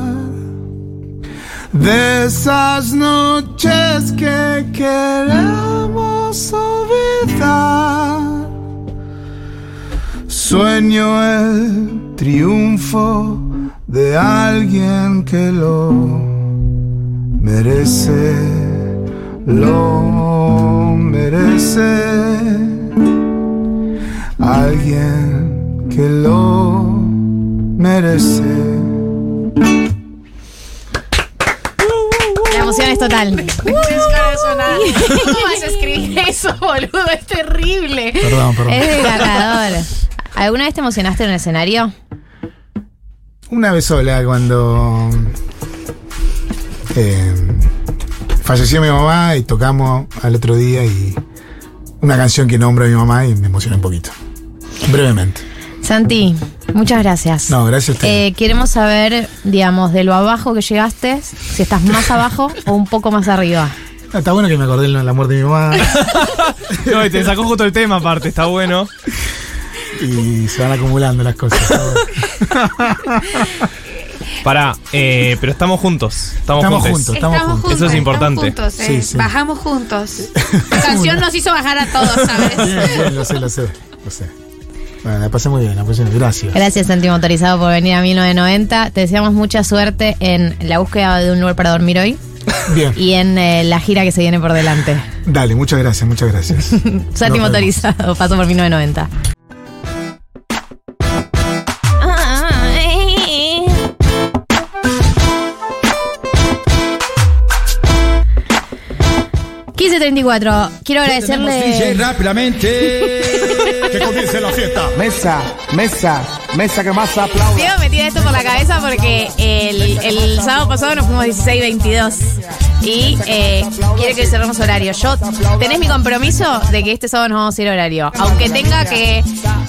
De esas noches que queremos olvidar. Sueño el triunfo de alguien que lo merece, lo merece. Alguien que lo merece. Emoción <laughs> es total. ¿Cómo vas a escribir eso, boludo? Es terrible. Perdón, perdón. Es desgarrador. ¿Alguna vez te emocionaste en un escenario? Una vez sola cuando eh, falleció mi mamá y tocamos al otro día y una canción que nombra a mi mamá y me emocioné un poquito. Brevemente. Santi, muchas gracias. No, gracias a usted. Eh, queremos saber, digamos, de lo abajo que llegaste, si estás más abajo o un poco más arriba. Ah, Está bueno que me acordé de la muerte de mi mamá <laughs> No, y te sacó justo el tema aparte, está bueno. y se van acumulando las cosas. <laughs> Pará, eh, pero estamos juntos. Estamos, Estamos juntos. estamos juntos. Eso es estamos importante. juntos, eh. Sí, sí. Bajamos juntos. <laughs> La canción nos hizo bajar a todos, ¿sabes? Bien, bien, lo sé, lo sé, lo sé. Bueno, la pasé muy bien, la pasé muy bien. Gracias. Gracias, Santi Motorizado, por venir a 1990. Te deseamos mucha suerte en la búsqueda de un lugar para dormir hoy Bien, y en eh, la gira que se viene por delante. dale, muchas gracias, muchas gracias. <laughs> Santi Nos vemos. Motorizado, paso por 1990. 11.34. Quiero agradecerle. rápidamente. <laughs> que comience la fiesta. Mesa, mesa, mesa que más aplauda. Diego me tira esto por la cabeza porque el, el sábado pasado nos fuimos 16-22 y eh, quiere que cerremos horario. Yo, tenés mi compromiso de que este sábado nos vamos a ir horario. Aunque tenga que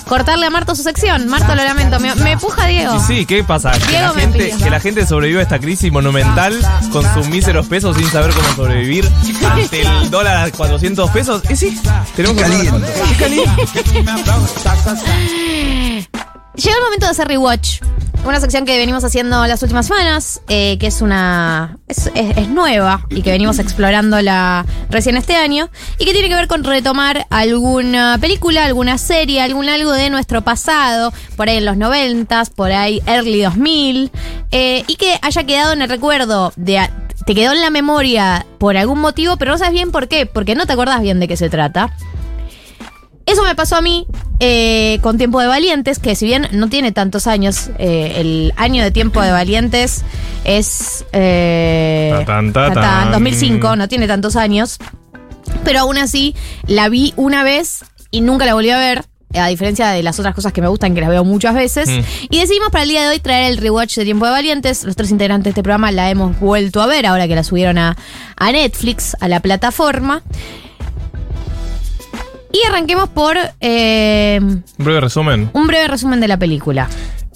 cortarle a Marto su sección. Marto, lo lamento. Me, me puja Diego. Sí, ¿qué pasa? Que Diego la, me gente, que la gente sobreviva a esta crisis monumental con sus míseros pesos sin saber cómo sobrevivir ante el <laughs> dólar a 400 pesos. Y sí, tenemos que caliente. <laughs> Llega el momento de hacer rewatch. Una sección que venimos haciendo las últimas semanas, eh, que es una. Es, nueva y que venimos explorándola recién este año. Y que tiene que ver con retomar alguna película, alguna serie, algún algo de nuestro pasado, por ahí en los noventas, por ahí early 2000, eh, y que haya quedado en el recuerdo de. Te quedó en la memoria por algún motivo, pero no sabes bien por qué, porque no te acordás bien de qué se trata. Eso me pasó a mí eh, con Tiempo de Valientes, que si bien no tiene tantos años, eh, el año de Tiempo de Valientes es eh, Ta, tan, ta, ta, tan, tan. 2005, no tiene tantos años, pero aún así la vi una vez y nunca la volví a ver. A diferencia de las otras cosas que me gustan, que las veo muchas veces. Mm. Y decidimos para el día de hoy traer el rewatch de Tiempo de Valientes. Los tres integrantes de este programa la hemos vuelto a ver ahora que la subieron a, a Netflix, a la plataforma. Y arranquemos por eh, Un breve resumen. un breve resumen de la película.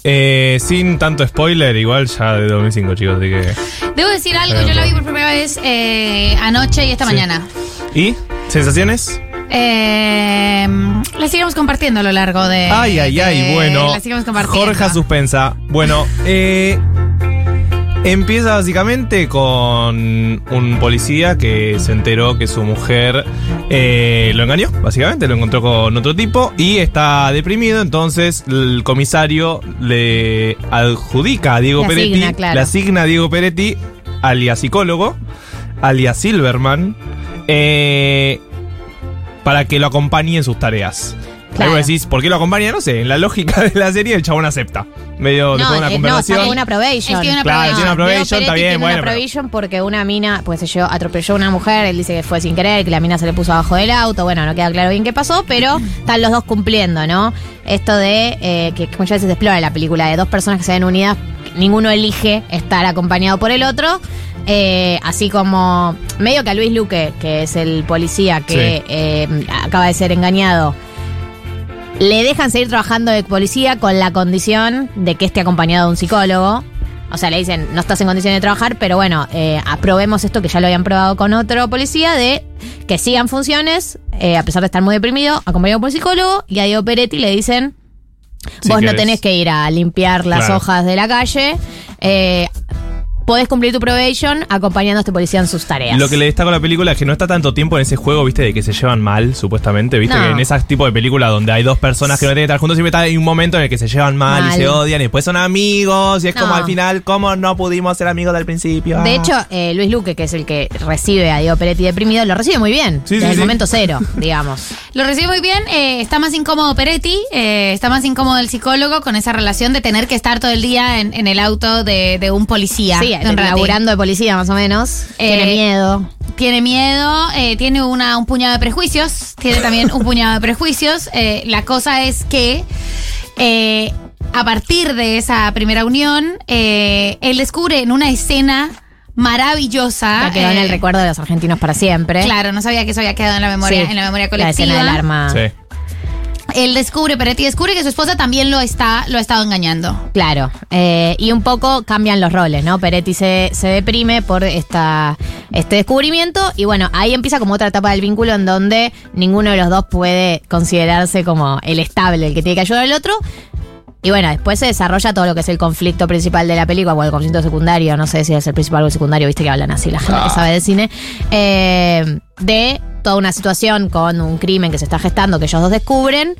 Eh, sin tanto spoiler, igual ya de 2005, chicos, así que. Debo decir algo, yo la vi por primera vez eh, anoche y esta Sí. mañana. ¿Y? ¿Sensaciones? Eh, la seguimos compartiendo a lo largo de. Ay, ay, ay, de- bueno. La seguimos compartiendo. Jorge Suspensa. Bueno, eh, empieza básicamente con un policía que se enteró que su mujer eh, lo engañó, básicamente, lo encontró con otro tipo y está deprimido, entonces el comisario le adjudica a Diego Le Peretti, asigna, claro. le asigna a Diego Peretti, alias psicólogo, alias Silverman, eh, para que lo acompañe en sus tareas. Claro. Algo decís, ¿por qué lo acompaña? No sé, en la lógica de la serie el chabón acepta. Medio después de una eh, no, conversación. está con una probation. Él tiene una Claro, tiene una Diego probation, está bien, tiene bueno. una pero- probation porque una mina, pues se llevó- atropelló a una mujer, él dice que fue sin querer, que la mina se le puso abajo del auto, bueno, no queda claro bien qué pasó, pero están los dos cumpliendo, ¿no? Esto de, eh, que muchas veces se explora en la película, de dos personas que se ven unidas, ninguno elige estar acompañado por el otro. eh, así como medio que a Luis Luque, que es el policía que Sí. eh, acaba de ser engañado, le dejan seguir trabajando de policía con la condición de que esté acompañado de un psicólogo. O sea, le dicen, no estás en condiciones de trabajar, pero bueno, eh, aprobemos esto que ya lo habían probado con otro policía, de que sigan funciones, eh, a pesar de estar muy deprimido, acompañado por un psicólogo, y a Diego Peretti le dicen, vos no tenés que ir a limpiar las Claro. hojas de la calle, eh, podés cumplir tu probation acompañando a este policía en sus tareas. Lo que le destaco a la película es que no está tanto tiempo en ese juego, viste, de que se llevan mal, supuestamente, viste, No. que en ese tipo de películas donde hay dos personas que no tienen que estar juntos, siempre está hay un momento en el que se llevan mal, Mal. y se odian, y después son amigos, y es como al final, ¿cómo no pudimos ser amigos del principio? De hecho, eh, Luis Luque, que es el que recibe a Diego Peretti deprimido, lo recibe muy bien. Sí, desde sí, el sí. momento cero, <laughs> digamos. Lo recibe muy bien. eh, está más incómodo Peretti, eh, está más incómodo el psicólogo con esa relación de tener que estar todo el día en, en el auto de, de un policía. Sí, laburando de policía más o menos. Tiene Eh, miedo. Tiene miedo, eh, tiene una, un puñado de prejuicios, tiene también un puñado de prejuicios. Eh, la cosa es que eh, a partir de esa primera unión, eh, él descubre en una escena maravillosa. Ya quedó en el recuerdo de los argentinos para siempre. Claro, no sabía que eso había quedado en la memoria, Sí, en la memoria La colectiva. escena del arma. Sí. Él descubre, Peretti descubre que su esposa también lo está, lo ha estado engañando. Claro. eh, y un poco cambian los roles, ¿no? Peretti se, se deprime por esta, este descubrimiento. Y bueno, ahí empieza como otra etapa del vínculo en donde ninguno de los dos puede considerarse como el estable, el que tiene que ayudar al otro. Y bueno, después se desarrolla todo lo que es el conflicto principal de la película, o el conflicto secundario, no sé si es el principal o el secundario, viste que hablan así la gente que sabe de cine, eh, de toda una situación con un crimen que se está gestando, que ellos dos descubren,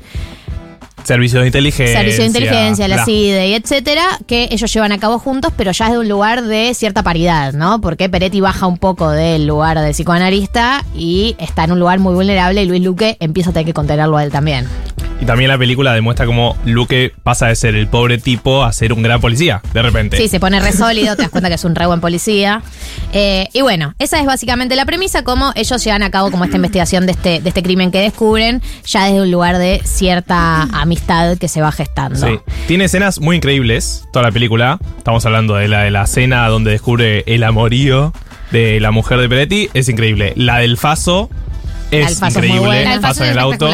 Servicio de inteligencia. servicio de inteligencia, la. CIDE y etcétera, que ellos llevan a cabo juntos, pero ya es de un lugar de cierta paridad, ¿no? Porque Peretti baja un poco del lugar de psicoanalista y está en un lugar muy vulnerable y Luis Luque empieza a tener que contenerlo a él también. Y también la película demuestra cómo Luke pasa de ser el pobre tipo a ser un gran policía, de repente. Sí, se pone re sólido, te das cuenta que es un re buen policía. Eh, y bueno, esa es básicamente la premisa, cómo ellos llevan a cabo como esta investigación de este, de este crimen que descubren, ya desde un lugar de cierta amistad que se va gestando. Sí. Tiene escenas muy increíbles, toda la película. Estamos hablando de la de la cena donde descubre el amorío de la mujer de Peretti. Es increíble. La del Faso La es del Faso es muy increíble. buena. La del el Faso en el auto.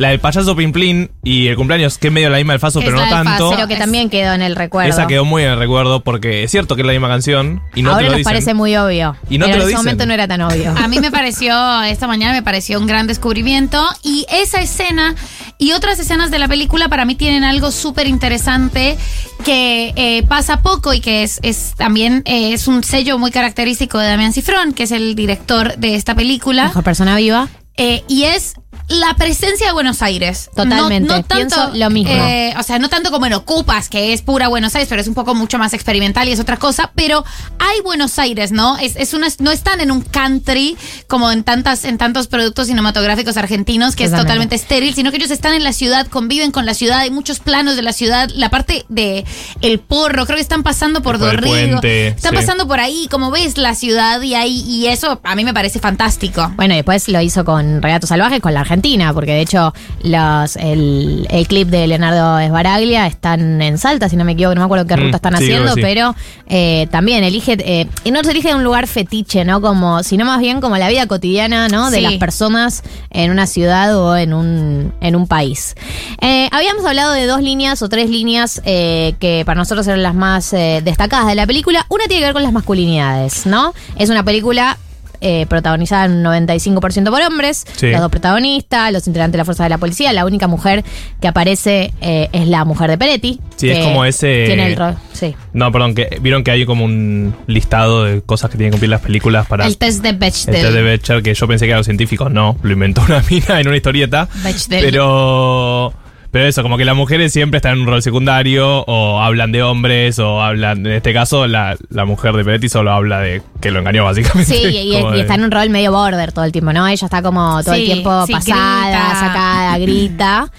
La del payaso Pimplín y el cumpleaños, que es medio la misma del Faso, pero no tanto. Faso, Pero que también quedó en el recuerdo. Esa quedó muy en el recuerdo porque es cierto que es la misma canción y no Ahora te lo nos dicen. parece muy obvio. Y no pero te lo en ese dicen. momento no era tan obvio. A mí me pareció, esta mañana me pareció un gran descubrimiento y esa escena y otras escenas de la película para mí tienen algo súper interesante que eh, pasa poco y que es, es también eh, es un sello muy característico de Damián Cifrón, que es el director de esta película. Mejor persona viva. Eh, y es la presencia de Buenos Aires. Totalmente, No, no tanto, pienso lo mismo. eh, o sea, no tanto como en Ocupas, que es pura Buenos Aires, pero es un poco mucho más experimental y es otra cosa. Pero hay Buenos Aires, ¿no? Es, es una, no están en un country como en tantas, en tantos productos cinematográficos argentinos, que es Totalmente. estéril, sino que ellos están en la ciudad, conviven con la ciudad, hay muchos planos de la ciudad, la parte de el porro, creo que están pasando por puente, Están sí. pasando por ahí, como ves la ciudad y ahí, y eso a mí me parece fantástico. Bueno, y después lo hizo con Regato Salvaje, con la Argentina, porque de hecho los, el, el clip de Leonardo Esbaraglia están en Salta, si no me equivoco, no me acuerdo qué Mm, ruta están sí, haciendo, sí. pero eh, también elige, eh, y no se elige un lugar fetiche, ¿no? Como, sino más bien como la vida cotidiana, ¿no? De Sí. las personas en una ciudad o en un, en un país. Eh, habíamos hablado de dos líneas o tres líneas eh, que para nosotros eran las más eh, destacadas de la película. Una tiene que ver con las masculinidades, ¿no? Es una película eh, protagonizada en un 95% por hombres, Sí. los dos protagonistas, los integrantes de la fuerza de la policía. La única mujer que aparece eh, es la mujer de Peretti. Sí, es como ese- Tiene el rol, sí. No, perdón, que vieron que hay como un listado de cosas que tienen que cumplir las películas para. El test de El Bechdel. test de Bechdel, que yo pensé que era los científicos, no, lo inventó una <laughs> mina en una historieta. Bechdel. Pero. Pero eso, como que las mujeres siempre están en un rol secundario, o hablan de hombres, o hablan. En este caso, la, la mujer de Peretti solo habla de que lo engañó, básicamente. Sí, <laughs> y, y de- está en un rol medio border todo el tiempo, ¿no? Ella está como todo el tiempo sí, pasada, grita. sacada, <laughs> grita.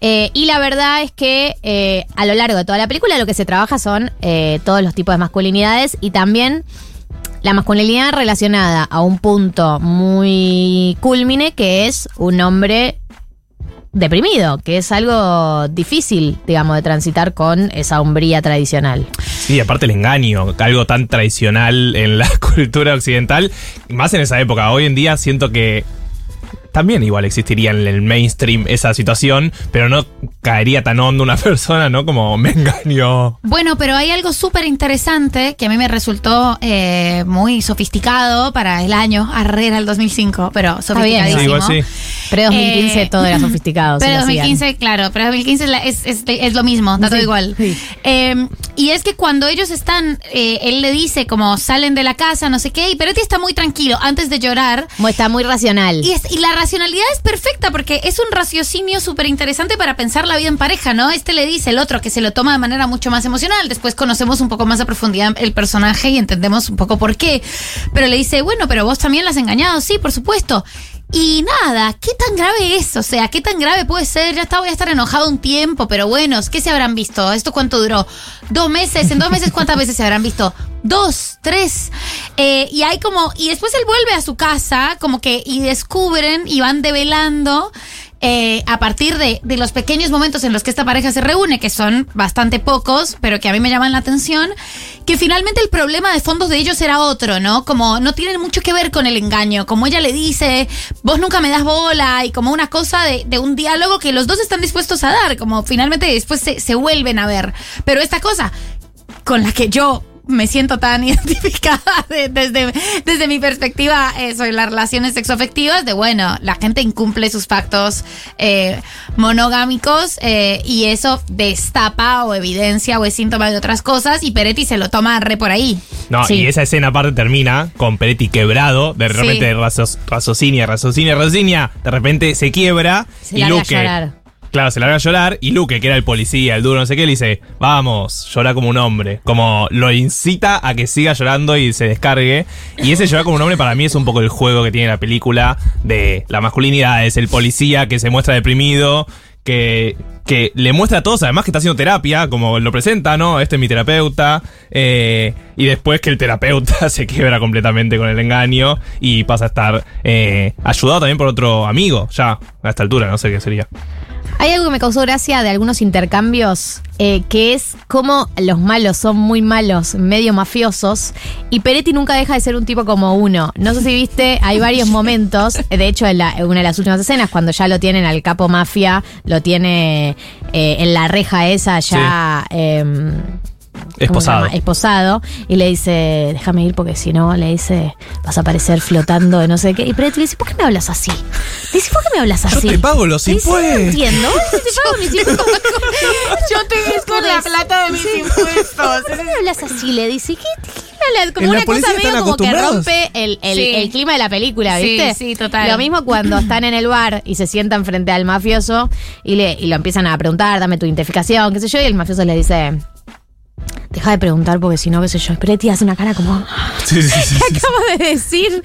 Eh, y la verdad es que eh, a lo largo de toda la película lo que se trabaja son eh, todos los tipos de masculinidades y también la masculinidad relacionada a un punto muy culmine que es un hombre deprimido, que es algo difícil, digamos, de transitar con esa hombría tradicional. Sí, aparte el engaño, algo tan tradicional en la <laughs> cultura occidental, más en esa época. Hoy en día siento que también igual existiría en el mainstream esa situación, pero no caería tan hondo una <laughs> persona, ¿no? Como me engañó. Bueno, pero hay algo súper interesante que a mí me resultó eh, muy sofisticado para el año, arrera el 2005, pero bien, sofisticadísimo. Sí, igual sí. Pero 2015 Eh, todo era sofisticado. <laughs> Pero sí lo hacían. 2015, claro, pero 2015 es, es, lo mismo, está todo Sí, igual. sí. Eh, y es que cuando ellos están, eh, él le dice como salen de la casa, no sé qué, y Peretti está muy tranquilo antes de llorar. Como Está muy racional. Y, es- y la racionalidad es perfecta porque es un raciocinio súper interesante para pensar la vida en pareja, ¿no? Este le dice el otro que se lo toma de manera mucho más emocional. Después conocemos un poco más a profundidad el personaje y entendemos un poco por qué. Pero le dice, bueno, pero vos también la has engañado, sí, por supuesto. Y nada, ¿qué tan grave es? O sea, ¿qué tan grave puede ser? Ya está, voy a estar enojado un tiempo, pero bueno, ¿qué se habrán visto? ¿Esto cuánto duró? ¿Dos meses? ¿En dos meses cuántas veces se habrán visto? Dos, tres. Eh, y hay como, y después él vuelve a su casa, como que, y descubren y van develando. Eh, a partir de, de los pequeños momentos en los que esta pareja se reúne, que son bastante pocos, pero que a mí me llaman la atención, que finalmente el problema de fondos de ellos era otro, ¿no? Como no tienen mucho que ver con el engaño, como ella le dice, vos nunca me das bola, y como una cosa de, de un diálogo que los dos están dispuestos a dar, como finalmente después se, se vuelven a ver. Pero esta cosa con la que yo me siento tan <laughs> identificada de- desde, desde mi perspectiva eh, sobre las relaciones sexoafectivas, de bueno, la gente incumple sus pactos eh, monogámicos eh, y eso destapa o evidencia o es síntoma de otras cosas y Peretti se lo toma re por ahí. No, Sí. y esa escena aparte termina con Peretti quebrado, de repente Sí. raciocinia, raciocinia, raciocinia, de repente se quiebra Se y llorar. Claro, se larga a llorar y Luque, que era el policía, el duro, no sé qué, le dice, vamos, llora como un hombre. Como lo incita a que siga llorando y se descargue. Y ese llorar como un hombre para mí es un poco el juego que tiene la película de la masculinidad. Es el policía que se muestra deprimido, que, que le muestra a todos, además que está haciendo terapia, como lo presenta, ¿no? Este es mi terapeuta. eh, y después que el terapeuta <laughs> se quiebra completamente con el engaño y pasa a estar eh, ayudado también por otro amigo, ya a esta altura, no sé qué sería. Hay algo que me causó gracia de algunos intercambios, eh, que es cómo los malos son muy malos, medio mafiosos, y Peretti nunca deja de ser un tipo como uno. No sé si viste, hay varios momentos, de hecho en, la- en una de las últimas escenas, cuando ya lo tienen al capo mafia, lo tiene eh, en la reja esa ya... em, ¿cómo se Esposado. Esposado. Y le dice, déjame ir porque si no, le dice, vas a aparecer flotando de no sé qué. Y Peretti le dice, ¿por qué me hablas así? Le dice, ¿por qué me hablas Yo así? te pago los impuestos. No entiendo. Te pago mis impuestos. Yo te con <laughs> la plata de mis impuestos. ¿Por qué me hablas así? Le dice, ¿qué? Como una cosa medio como que rompe el, el- Sí. el clima de la película, Sí, ¿viste? sí, total. Lo mismo cuando <clears throat> están en el bar y se sientan frente al mafioso y, le, y lo empiezan a preguntar, dame tu identificación, qué sé yo, y el mafioso le dice, deja de preguntar porque si no, qué sé yo. Peretti hace una cara como... Sí, sí, sí. <laughs> ¿Qué acabo de decir?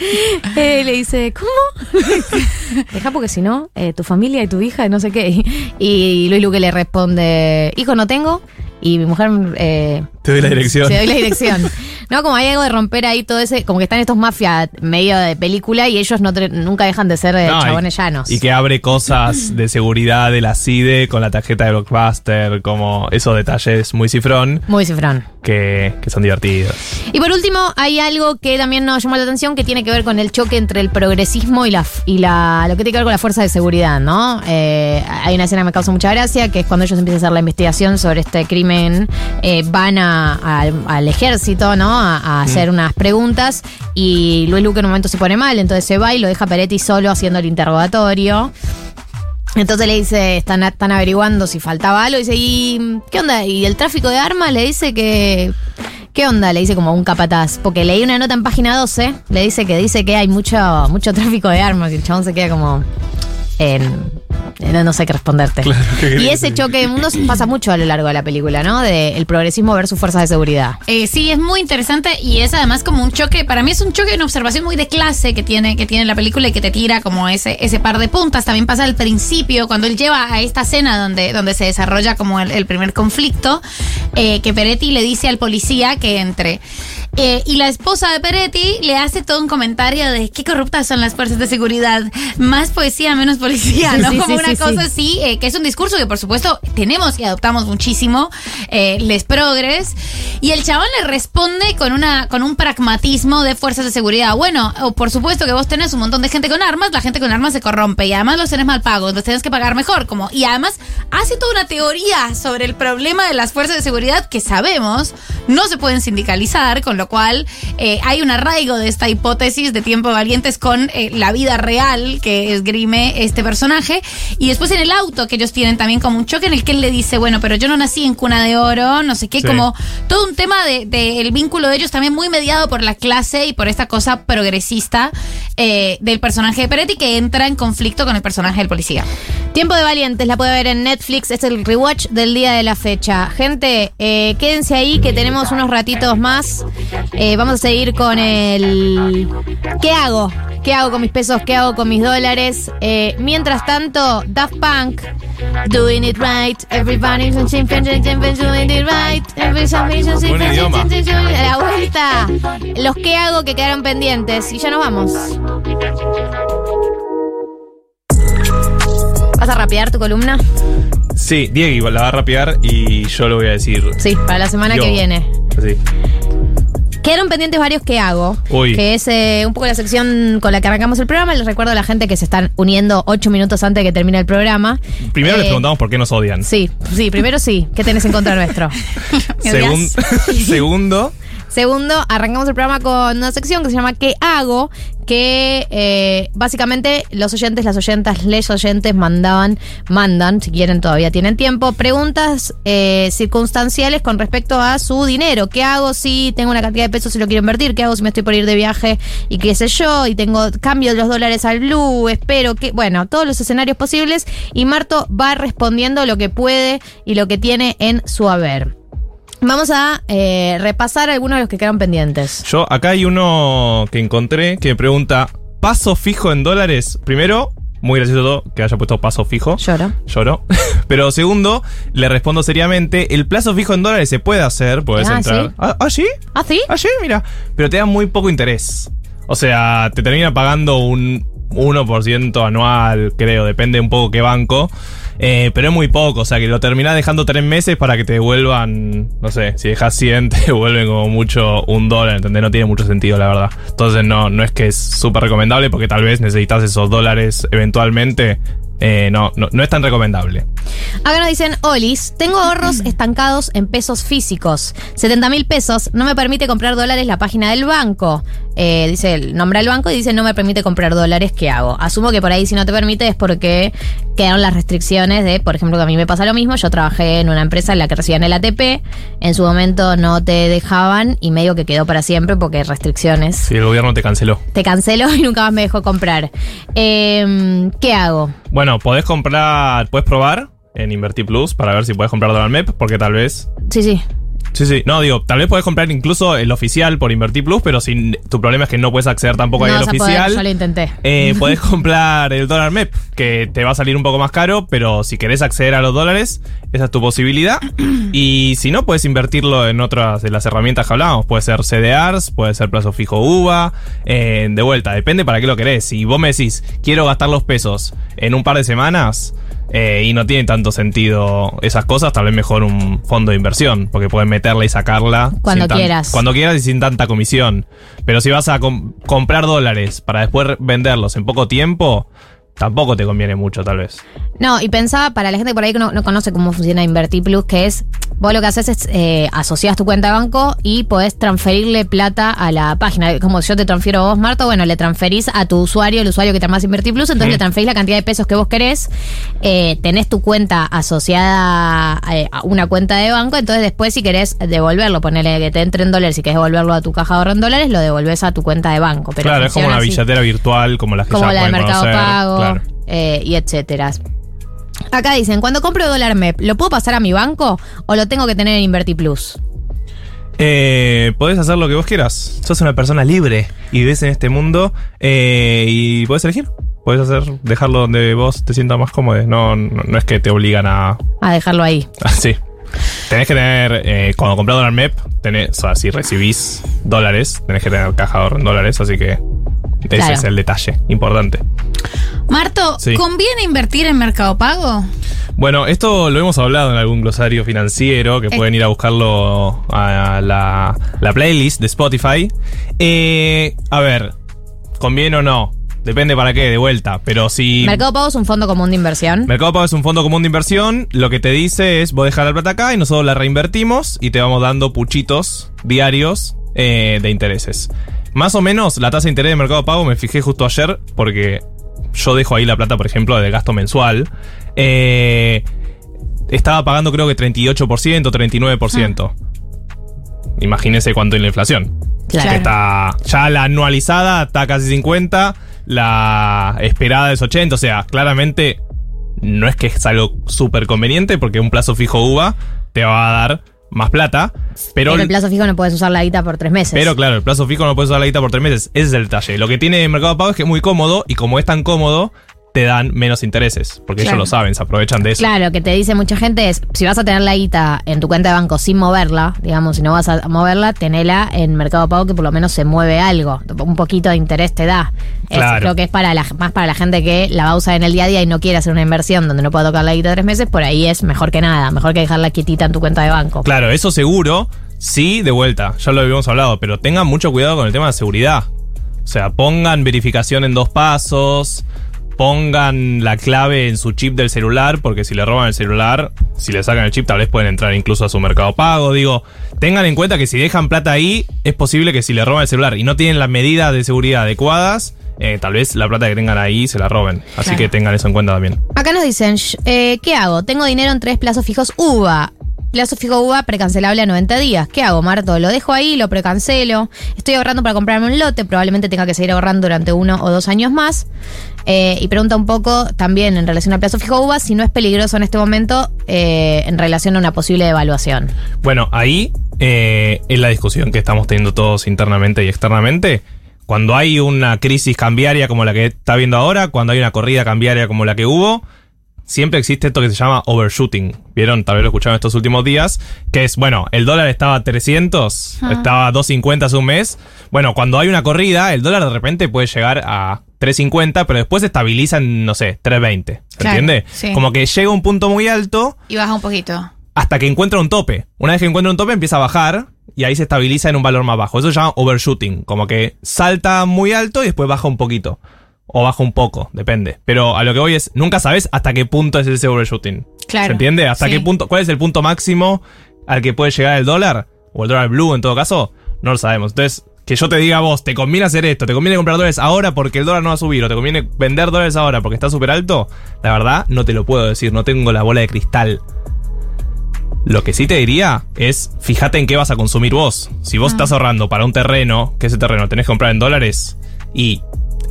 Eh, le dice, ¿cómo? <laughs> Deja porque si no, eh, tu familia y tu hija, no sé qué. Y Luis Luque le responde, hijo no tengo. Y mi mujer... eh, Te doy la dirección. Te doy la dirección. No, como hay algo de romper ahí todo ese... Como que están estos mafias medio de película y ellos no tre- nunca dejan de ser eh, No, y- chabones llanos. Y que abre cosas de seguridad de la CIDE con la tarjeta de Blockbuster, como esos detalles muy cifrón Muy cifrón. que, que son divertidos. Y por último, hay algo que también nos llamó la atención que tiene que ver con el choque entre el progresismo y la y la lo que tiene que ver con la fuerza de seguridad, ¿no? Eh, hay una escena que me causa mucha gracia, que es cuando ellos empiezan a hacer la investigación sobre este crimen, eh, van a- al- al ejército, ¿no? A, a hacer unas preguntas y Luis Luque en un momento se pone mal, entonces se va y lo deja Peretti solo haciendo el interrogatorio. Entonces le dice, están, están averiguando si faltaba algo. Dice, ¿y qué onda? ¿Y el tráfico de armas? Le dice que. ¿Qué onda? Le dice como un capataz. Porque leí una nota en página 12. Le dice que dice que hay mucho, mucho tráfico de armas. Y el chabón se queda como. No sé qué responderte. ¿qué y ese que choque de mundos pasa mucho a lo largo de la película, ¿no? De el progresismo versus fuerzas de seguridad. Eh, sí, es muy interesante y es además como un choque, para mí es un choque, una observación muy de clase que tiene, que tiene la película y que te tira como ese, ese par de puntas. También pasa al principio, cuando él lleva a esta escena donde, donde se desarrolla como el, el primer conflicto, eh, que Peretti le dice al policía que entre. Eh, y la esposa de Peretti le hace todo un comentario de qué corruptas son las fuerzas de seguridad. Más poesía, menos policía, ¿no? sí, como sí, una cosa sí. así, eh, que es un discurso que por supuesto tenemos y adoptamos muchísimo, eh, les progres. Y el chabón le responde con una con un pragmatismo de fuerzas de seguridad. Bueno, por supuesto que vos tenés un montón de gente con armas, la gente con armas se corrompe y además los tenés mal pagos, los tenés que pagar mejor. Como, y además hace toda una teoría sobre el problema de las fuerzas de seguridad que sabemos no se pueden sindicalizar, con lo cual eh, hay un arraigo de esta hipótesis de tiempo de valientes con eh, la vida real que esgrime este personaje. Y después en el auto que ellos tienen también como un choque en el que él le dice, bueno, pero yo no nací en cuna de oro, no sé qué, Sí. como todo un tema del de, el vínculo de ellos también muy mediado por la clase y por esta cosa progresista eh, del personaje de Peretti que entra en conflicto con el personaje del policía. Tiempo de Valientes, la puede ver en Netflix, es el rewatch del día de la fecha. Gente, eh, quédense ahí que tenemos unos ratitos más. Eh, vamos a seguir con el... ¿Qué hago? ¿Qué hago con mis pesos? ¿Qué hago con mis dólares? Eh, mientras tanto, Daft Punk, Doing It Right, Everybody's on doing it right, everybody's. A la vuelta, los qué hago que quedaron pendientes. Y ya nos vamos. ¿Vas a rapear tu columna? Sí, Diego la va a rapear y yo lo voy a decir. Sí, para la semana Yo. que viene. Así. Quedaron pendientes varios que hago, Uy. que es eh, un poco la sección con la que arrancamos el programa. Les recuerdo a la gente que se están uniendo ocho minutos antes de que termine el programa. Primero les Eh, preguntamos por qué nos odian. Sí, sí, primero sí. ¿Qué tenés en contra nuestro? <laughs> Segun- <laughs> segundo, Segundo, arrancamos el programa con una sección que se llama ¿Qué hago? Que eh, básicamente los oyentes, las oyentas, les oyentes mandaban, mandan, si quieren todavía tienen tiempo, preguntas eh, circunstanciales con respecto a su dinero. ¿Qué hago si tengo una cantidad de pesos y lo quiero invertir? ¿Qué hago si me estoy por ir de viaje y qué sé yo? Y tengo cambio de los dólares al blue, espero que, bueno, todos los escenarios posibles. Y Marto va respondiendo lo que puede y lo que tiene en su haber. Vamos a eh, repasar algunos de los que quedaron pendientes. yo acá hay uno que encontré que me pregunta, ¿paso fijo en dólares? Primero, muy gracioso que haya puesto paso fijo. Lloro. Lloro. <laughs> Pero segundo, le respondo seriamente, el plazo fijo en dólares se puede hacer, puedes Ah, entrar. ¿sí? ¿Ah, ah, sí? ¿Ah, sí? Ah, sí, mira. Pero te da muy poco interés. O sea, te termina pagando un 1% anual, creo, depende un poco qué banco. Eh, pero es muy poco, o sea que lo terminás dejando tres meses para que te devuelvan, no sé, si dejas 100 <laughs> te devuelven como mucho un dólar, ¿entendés? No tiene mucho sentido, la verdad. Entonces no, no es que es súper recomendable porque tal vez necesitas esos dólares eventualmente. Eh, no, no, no es tan recomendable. Acá nos dicen, Olis, tengo ahorros estancados en pesos físicos. 70 mil pesos, no me permite comprar dólares la página del banco. Eh, dice, nombra el banco y dice, no me permite comprar dólares, ¿qué hago? Asumo que por ahí si no te permite es porque quedaron las restricciones de, por ejemplo, que a mí me pasa lo mismo, yo trabajé en una empresa en la que recibían el ATP, en su momento no te dejaban y medio que quedó para siempre porque restricciones. Si el gobierno te canceló. Te canceló <laughs> y nunca más me dejó comprar. Eh, ¿Qué hago? Bueno, podés comprar, puedes probar en Invertir Plus para ver si puedes comprar dólar MEP, porque tal vez Sí, sí. Sí, sí. No, digo, tal vez puedes comprar incluso el oficial por Invertir Plus, pero sin, tu problema es que no puedes acceder tampoco no al a poder, oficial. yo lo intenté. Eh, <laughs> podés comprar el dólar MEP, que te va a salir un poco más caro, pero si querés acceder a los dólares, esa es tu posibilidad. <clears throat> Y si no, puedes invertirlo en otras de las herramientas que hablábamos. Puede ser CDRs, puede ser plazo fijo UVA. eh, de vuelta, depende para qué lo querés. Si vos me decís, quiero gastar los pesos en un par de semanas. Eh, y no tiene tanto sentido esas cosas, tal vez mejor un fondo de inversión, porque puedes meterla y sacarla Cuando tan- quieras. Cuando quieras y sin tanta comisión. Pero si vas a com- comprar dólares para después venderlos en poco tiempo, tampoco te conviene mucho, tal vez. No, y pensaba para la gente por ahí que no, no conoce cómo funciona Invertir Plus, que es, vos lo que haces es eh, asocias tu cuenta de banco y podés transferirle plata a la página. Como yo te transfiero a vos, Marta, bueno, le transferís a tu usuario, el usuario que te armás Invertir Plus, entonces Mm. le transferís la cantidad de pesos que vos querés, eh, tenés tu cuenta asociada eh, a una cuenta de banco, entonces después si querés devolverlo, ponerle que te entre en dólares, si querés devolverlo a tu caja de ahorro en dólares, lo devolvés a tu cuenta de banco. Pero claro, es como una así. billetera virtual, como las que como ya la de Mercado conocer. Pago Claro. Eh, y etcétera. Acá dicen, cuando compro dólar MEP, ¿lo puedo pasar a mi banco o lo tengo que tener en Inverti Plus? Eh, podés hacer lo que vos quieras. Sos una persona libre y vives en este mundo eh, y podés elegir. Podés hacer, dejarlo donde vos te sientas más cómodo. No, no, no es que te obligan a. A dejarlo ahí. <laughs> Así. Tenés que tener, eh, cuando compras dólar MEP, tenés, o sea, si recibís dólares, tenés que tener caja en dólares, así que ese Claro. es el detalle importante. Marto, Sí. ¿conviene invertir en Mercado Pago? Bueno, esto lo hemos hablado en algún glosario financiero, que Eh. pueden ir a buscarlo a la, la playlist de Spotify. Eh, a ver, ¿conviene o no? Depende para qué, de vuelta. Pero si... Mercado Pago es un fondo común de inversión. Mercado Pago es un fondo común de inversión. Lo que te dice es, vos dejar la plata acá y nosotros la reinvertimos y te vamos dando puchitos diarios eh, de intereses. Más o menos la tasa de interés de Mercado Pago me fijé justo ayer porque yo dejo ahí la plata, por ejemplo, de gasto mensual. Eh, estaba pagando creo que 38%, 39%. Imagínense cuánto es la inflación. Claro. Que está ya la anualizada está casi 50, la esperada es 80, o sea, claramente no es que es algo súper conveniente porque un plazo fijo UVA te va a dar más plata, pero, Pero el plazo fijo no puedes usar la guita por tres meses. pero claro, el plazo fijo no puedes usar la guita por tres meses, ese es el detalle. Lo que tiene Mercado Pago es que es muy cómodo y como es tan cómodo, te dan menos intereses, porque Claro. ellos lo saben, se aprovechan de eso. Claro, que te dice mucha gente es, si vas a tener la guita en tu cuenta de banco sin moverla, digamos, si no vas a moverla, tenela en Mercado Pago que por lo menos se mueve algo, un poquito de interés te da. Es, Claro. creo que es para la, más para la gente que la va a usar en el día a día y no quiere hacer una inversión donde no pueda tocar la guita tres meses, por ahí es mejor que nada, mejor que dejarla quietita en tu cuenta de banco. Claro, eso seguro, sí, de vuelta, ya lo habíamos hablado, pero tengan mucho cuidado con el tema de seguridad. O sea, pongan verificación en dos pasos, pongan la clave en su chip del celular, porque si le roban el celular, si le sacan el chip, tal vez pueden entrar incluso a su mercado pago. Digo, tengan en cuenta que si dejan plata ahí, es posible que si le roban el celular y no tienen las medidas de seguridad adecuadas, eh, tal vez la plata que tengan ahí se la roben. Así Claro. que tengan eso en cuenta también. Acá nos dicen, eh, ¿qué hago? Tengo dinero en tres plazos fijos UVA. Plazo fijo UVA precancelable a 90 días. ¿Qué hago, Marto? ¿Lo dejo ahí? ¿Lo precancelo? Estoy ahorrando para comprarme un lote. Probablemente tenga que seguir ahorrando durante uno o dos años más. Eh, y pregunta un poco también en relación al plazo fijo UVA si no es peligroso en este momento eh, en relación a una posible devaluación. Bueno, ahí eh, es la discusión que estamos teniendo todos internamente y externamente. cuando hay una crisis cambiaria como la que está viendo ahora, cuando hay una corrida cambiaria como la que hubo, siempre existe esto que se llama overshooting. ¿Vieron? Tal vez lo escucharon estos últimos días. Que es, bueno, el dólar estaba a 300, Ah. estaba a 250 hace un mes. Bueno, cuando hay una corrida, el dólar de repente puede llegar a 350, pero después se estabiliza en, no sé, 320. ¿Se Claro, entiende? sí. Como que llega a un punto muy alto Y baja un poquito. hasta que encuentra un tope. Una vez que encuentra un tope empieza a bajar y ahí se estabiliza en un valor más bajo. Eso se llama overshooting, como que salta muy alto y después baja un poquito. O baja un poco, depende. Pero a lo que voy es, nunca sabes hasta qué punto es ese overshooting. Claro, ¿Se entiende? ¿Hasta sí. qué punto? ¿Cuál es el punto máximo al que puede llegar el dólar? O el dólar blue en todo caso. No lo sabemos. Entonces, que yo te diga a vos, te conviene hacer esto, te conviene comprar dólares ahora porque el dólar no va a subir, o te conviene vender dólares ahora porque está súper alto, la verdad no te lo puedo decir, no tengo la bola de cristal. Lo que sí te diría es, fíjate en qué vas a consumir vos. Si vos Ah. estás ahorrando para un terreno, que ese terreno tenés que comprar en dólares, y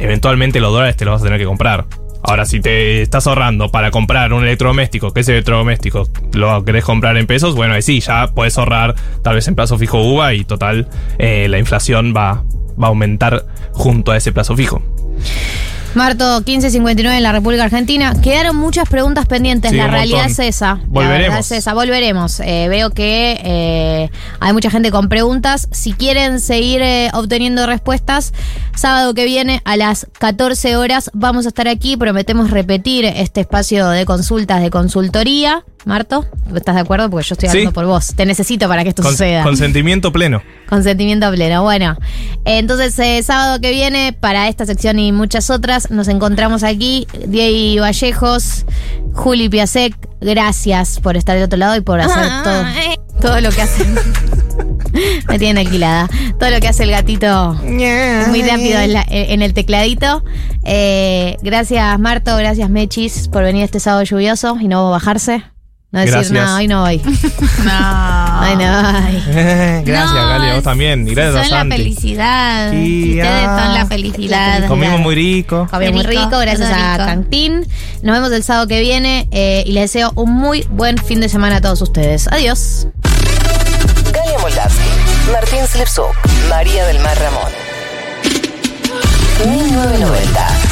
eventualmente los dólares te los vas a tener que comprar. Ahora, si te estás ahorrando para comprar un electrodoméstico, que ese electrodoméstico lo querés comprar en pesos, bueno, ahí sí, ya puedes ahorrar tal vez en plazo fijo UVA y total, eh, la inflación va, va a aumentar junto a ese plazo fijo. Marto 1559 en la República Argentina. Quedaron muchas preguntas pendientes. Sí, la realidad montón. es esa. Volveremos. es esa. Volveremos. Eh, veo que eh, hay mucha gente con preguntas. Si quieren seguir eh, obteniendo respuestas, sábado que viene a las 14 horas vamos a estar aquí. Prometemos repetir este espacio de consultas de consultoría. Marto, ¿estás de acuerdo? Porque yo estoy Sí. hablando por vos. Te necesito para que esto Con- suceda. consentimiento pleno. Consentimiento pleno. Bueno, entonces sábado que viene, para esta sección y muchas otras, nos encontramos aquí. Diego Vallejos, Juli Piasek, gracias por estar del otro lado y por hacer todo, todo lo que hace. <laughs> Me tienen alquilada. Todo lo que hace el gatito muy rápido en, la- en el tecladito. Eh, gracias Marto, gracias Mechis por venir este sábado lluvioso y no bajarse. No decir, Gracias. no, hoy no voy. <laughs> No. <laughs> Hoy no voy. <laughs> gracias, No, Gali, a vos también. Y gracias son a la Santi. felicidad. Y Ustedes ah, son la felicidad. Comimos muy rico. Comí muy rico, gracias a. Cantín. Nos vemos el sábado que viene eh, y les deseo un muy buen fin de semana a todos ustedes. Adiós. Galia Moldavsky, Martín Slipsuk, María del Mar Ramón. 1990.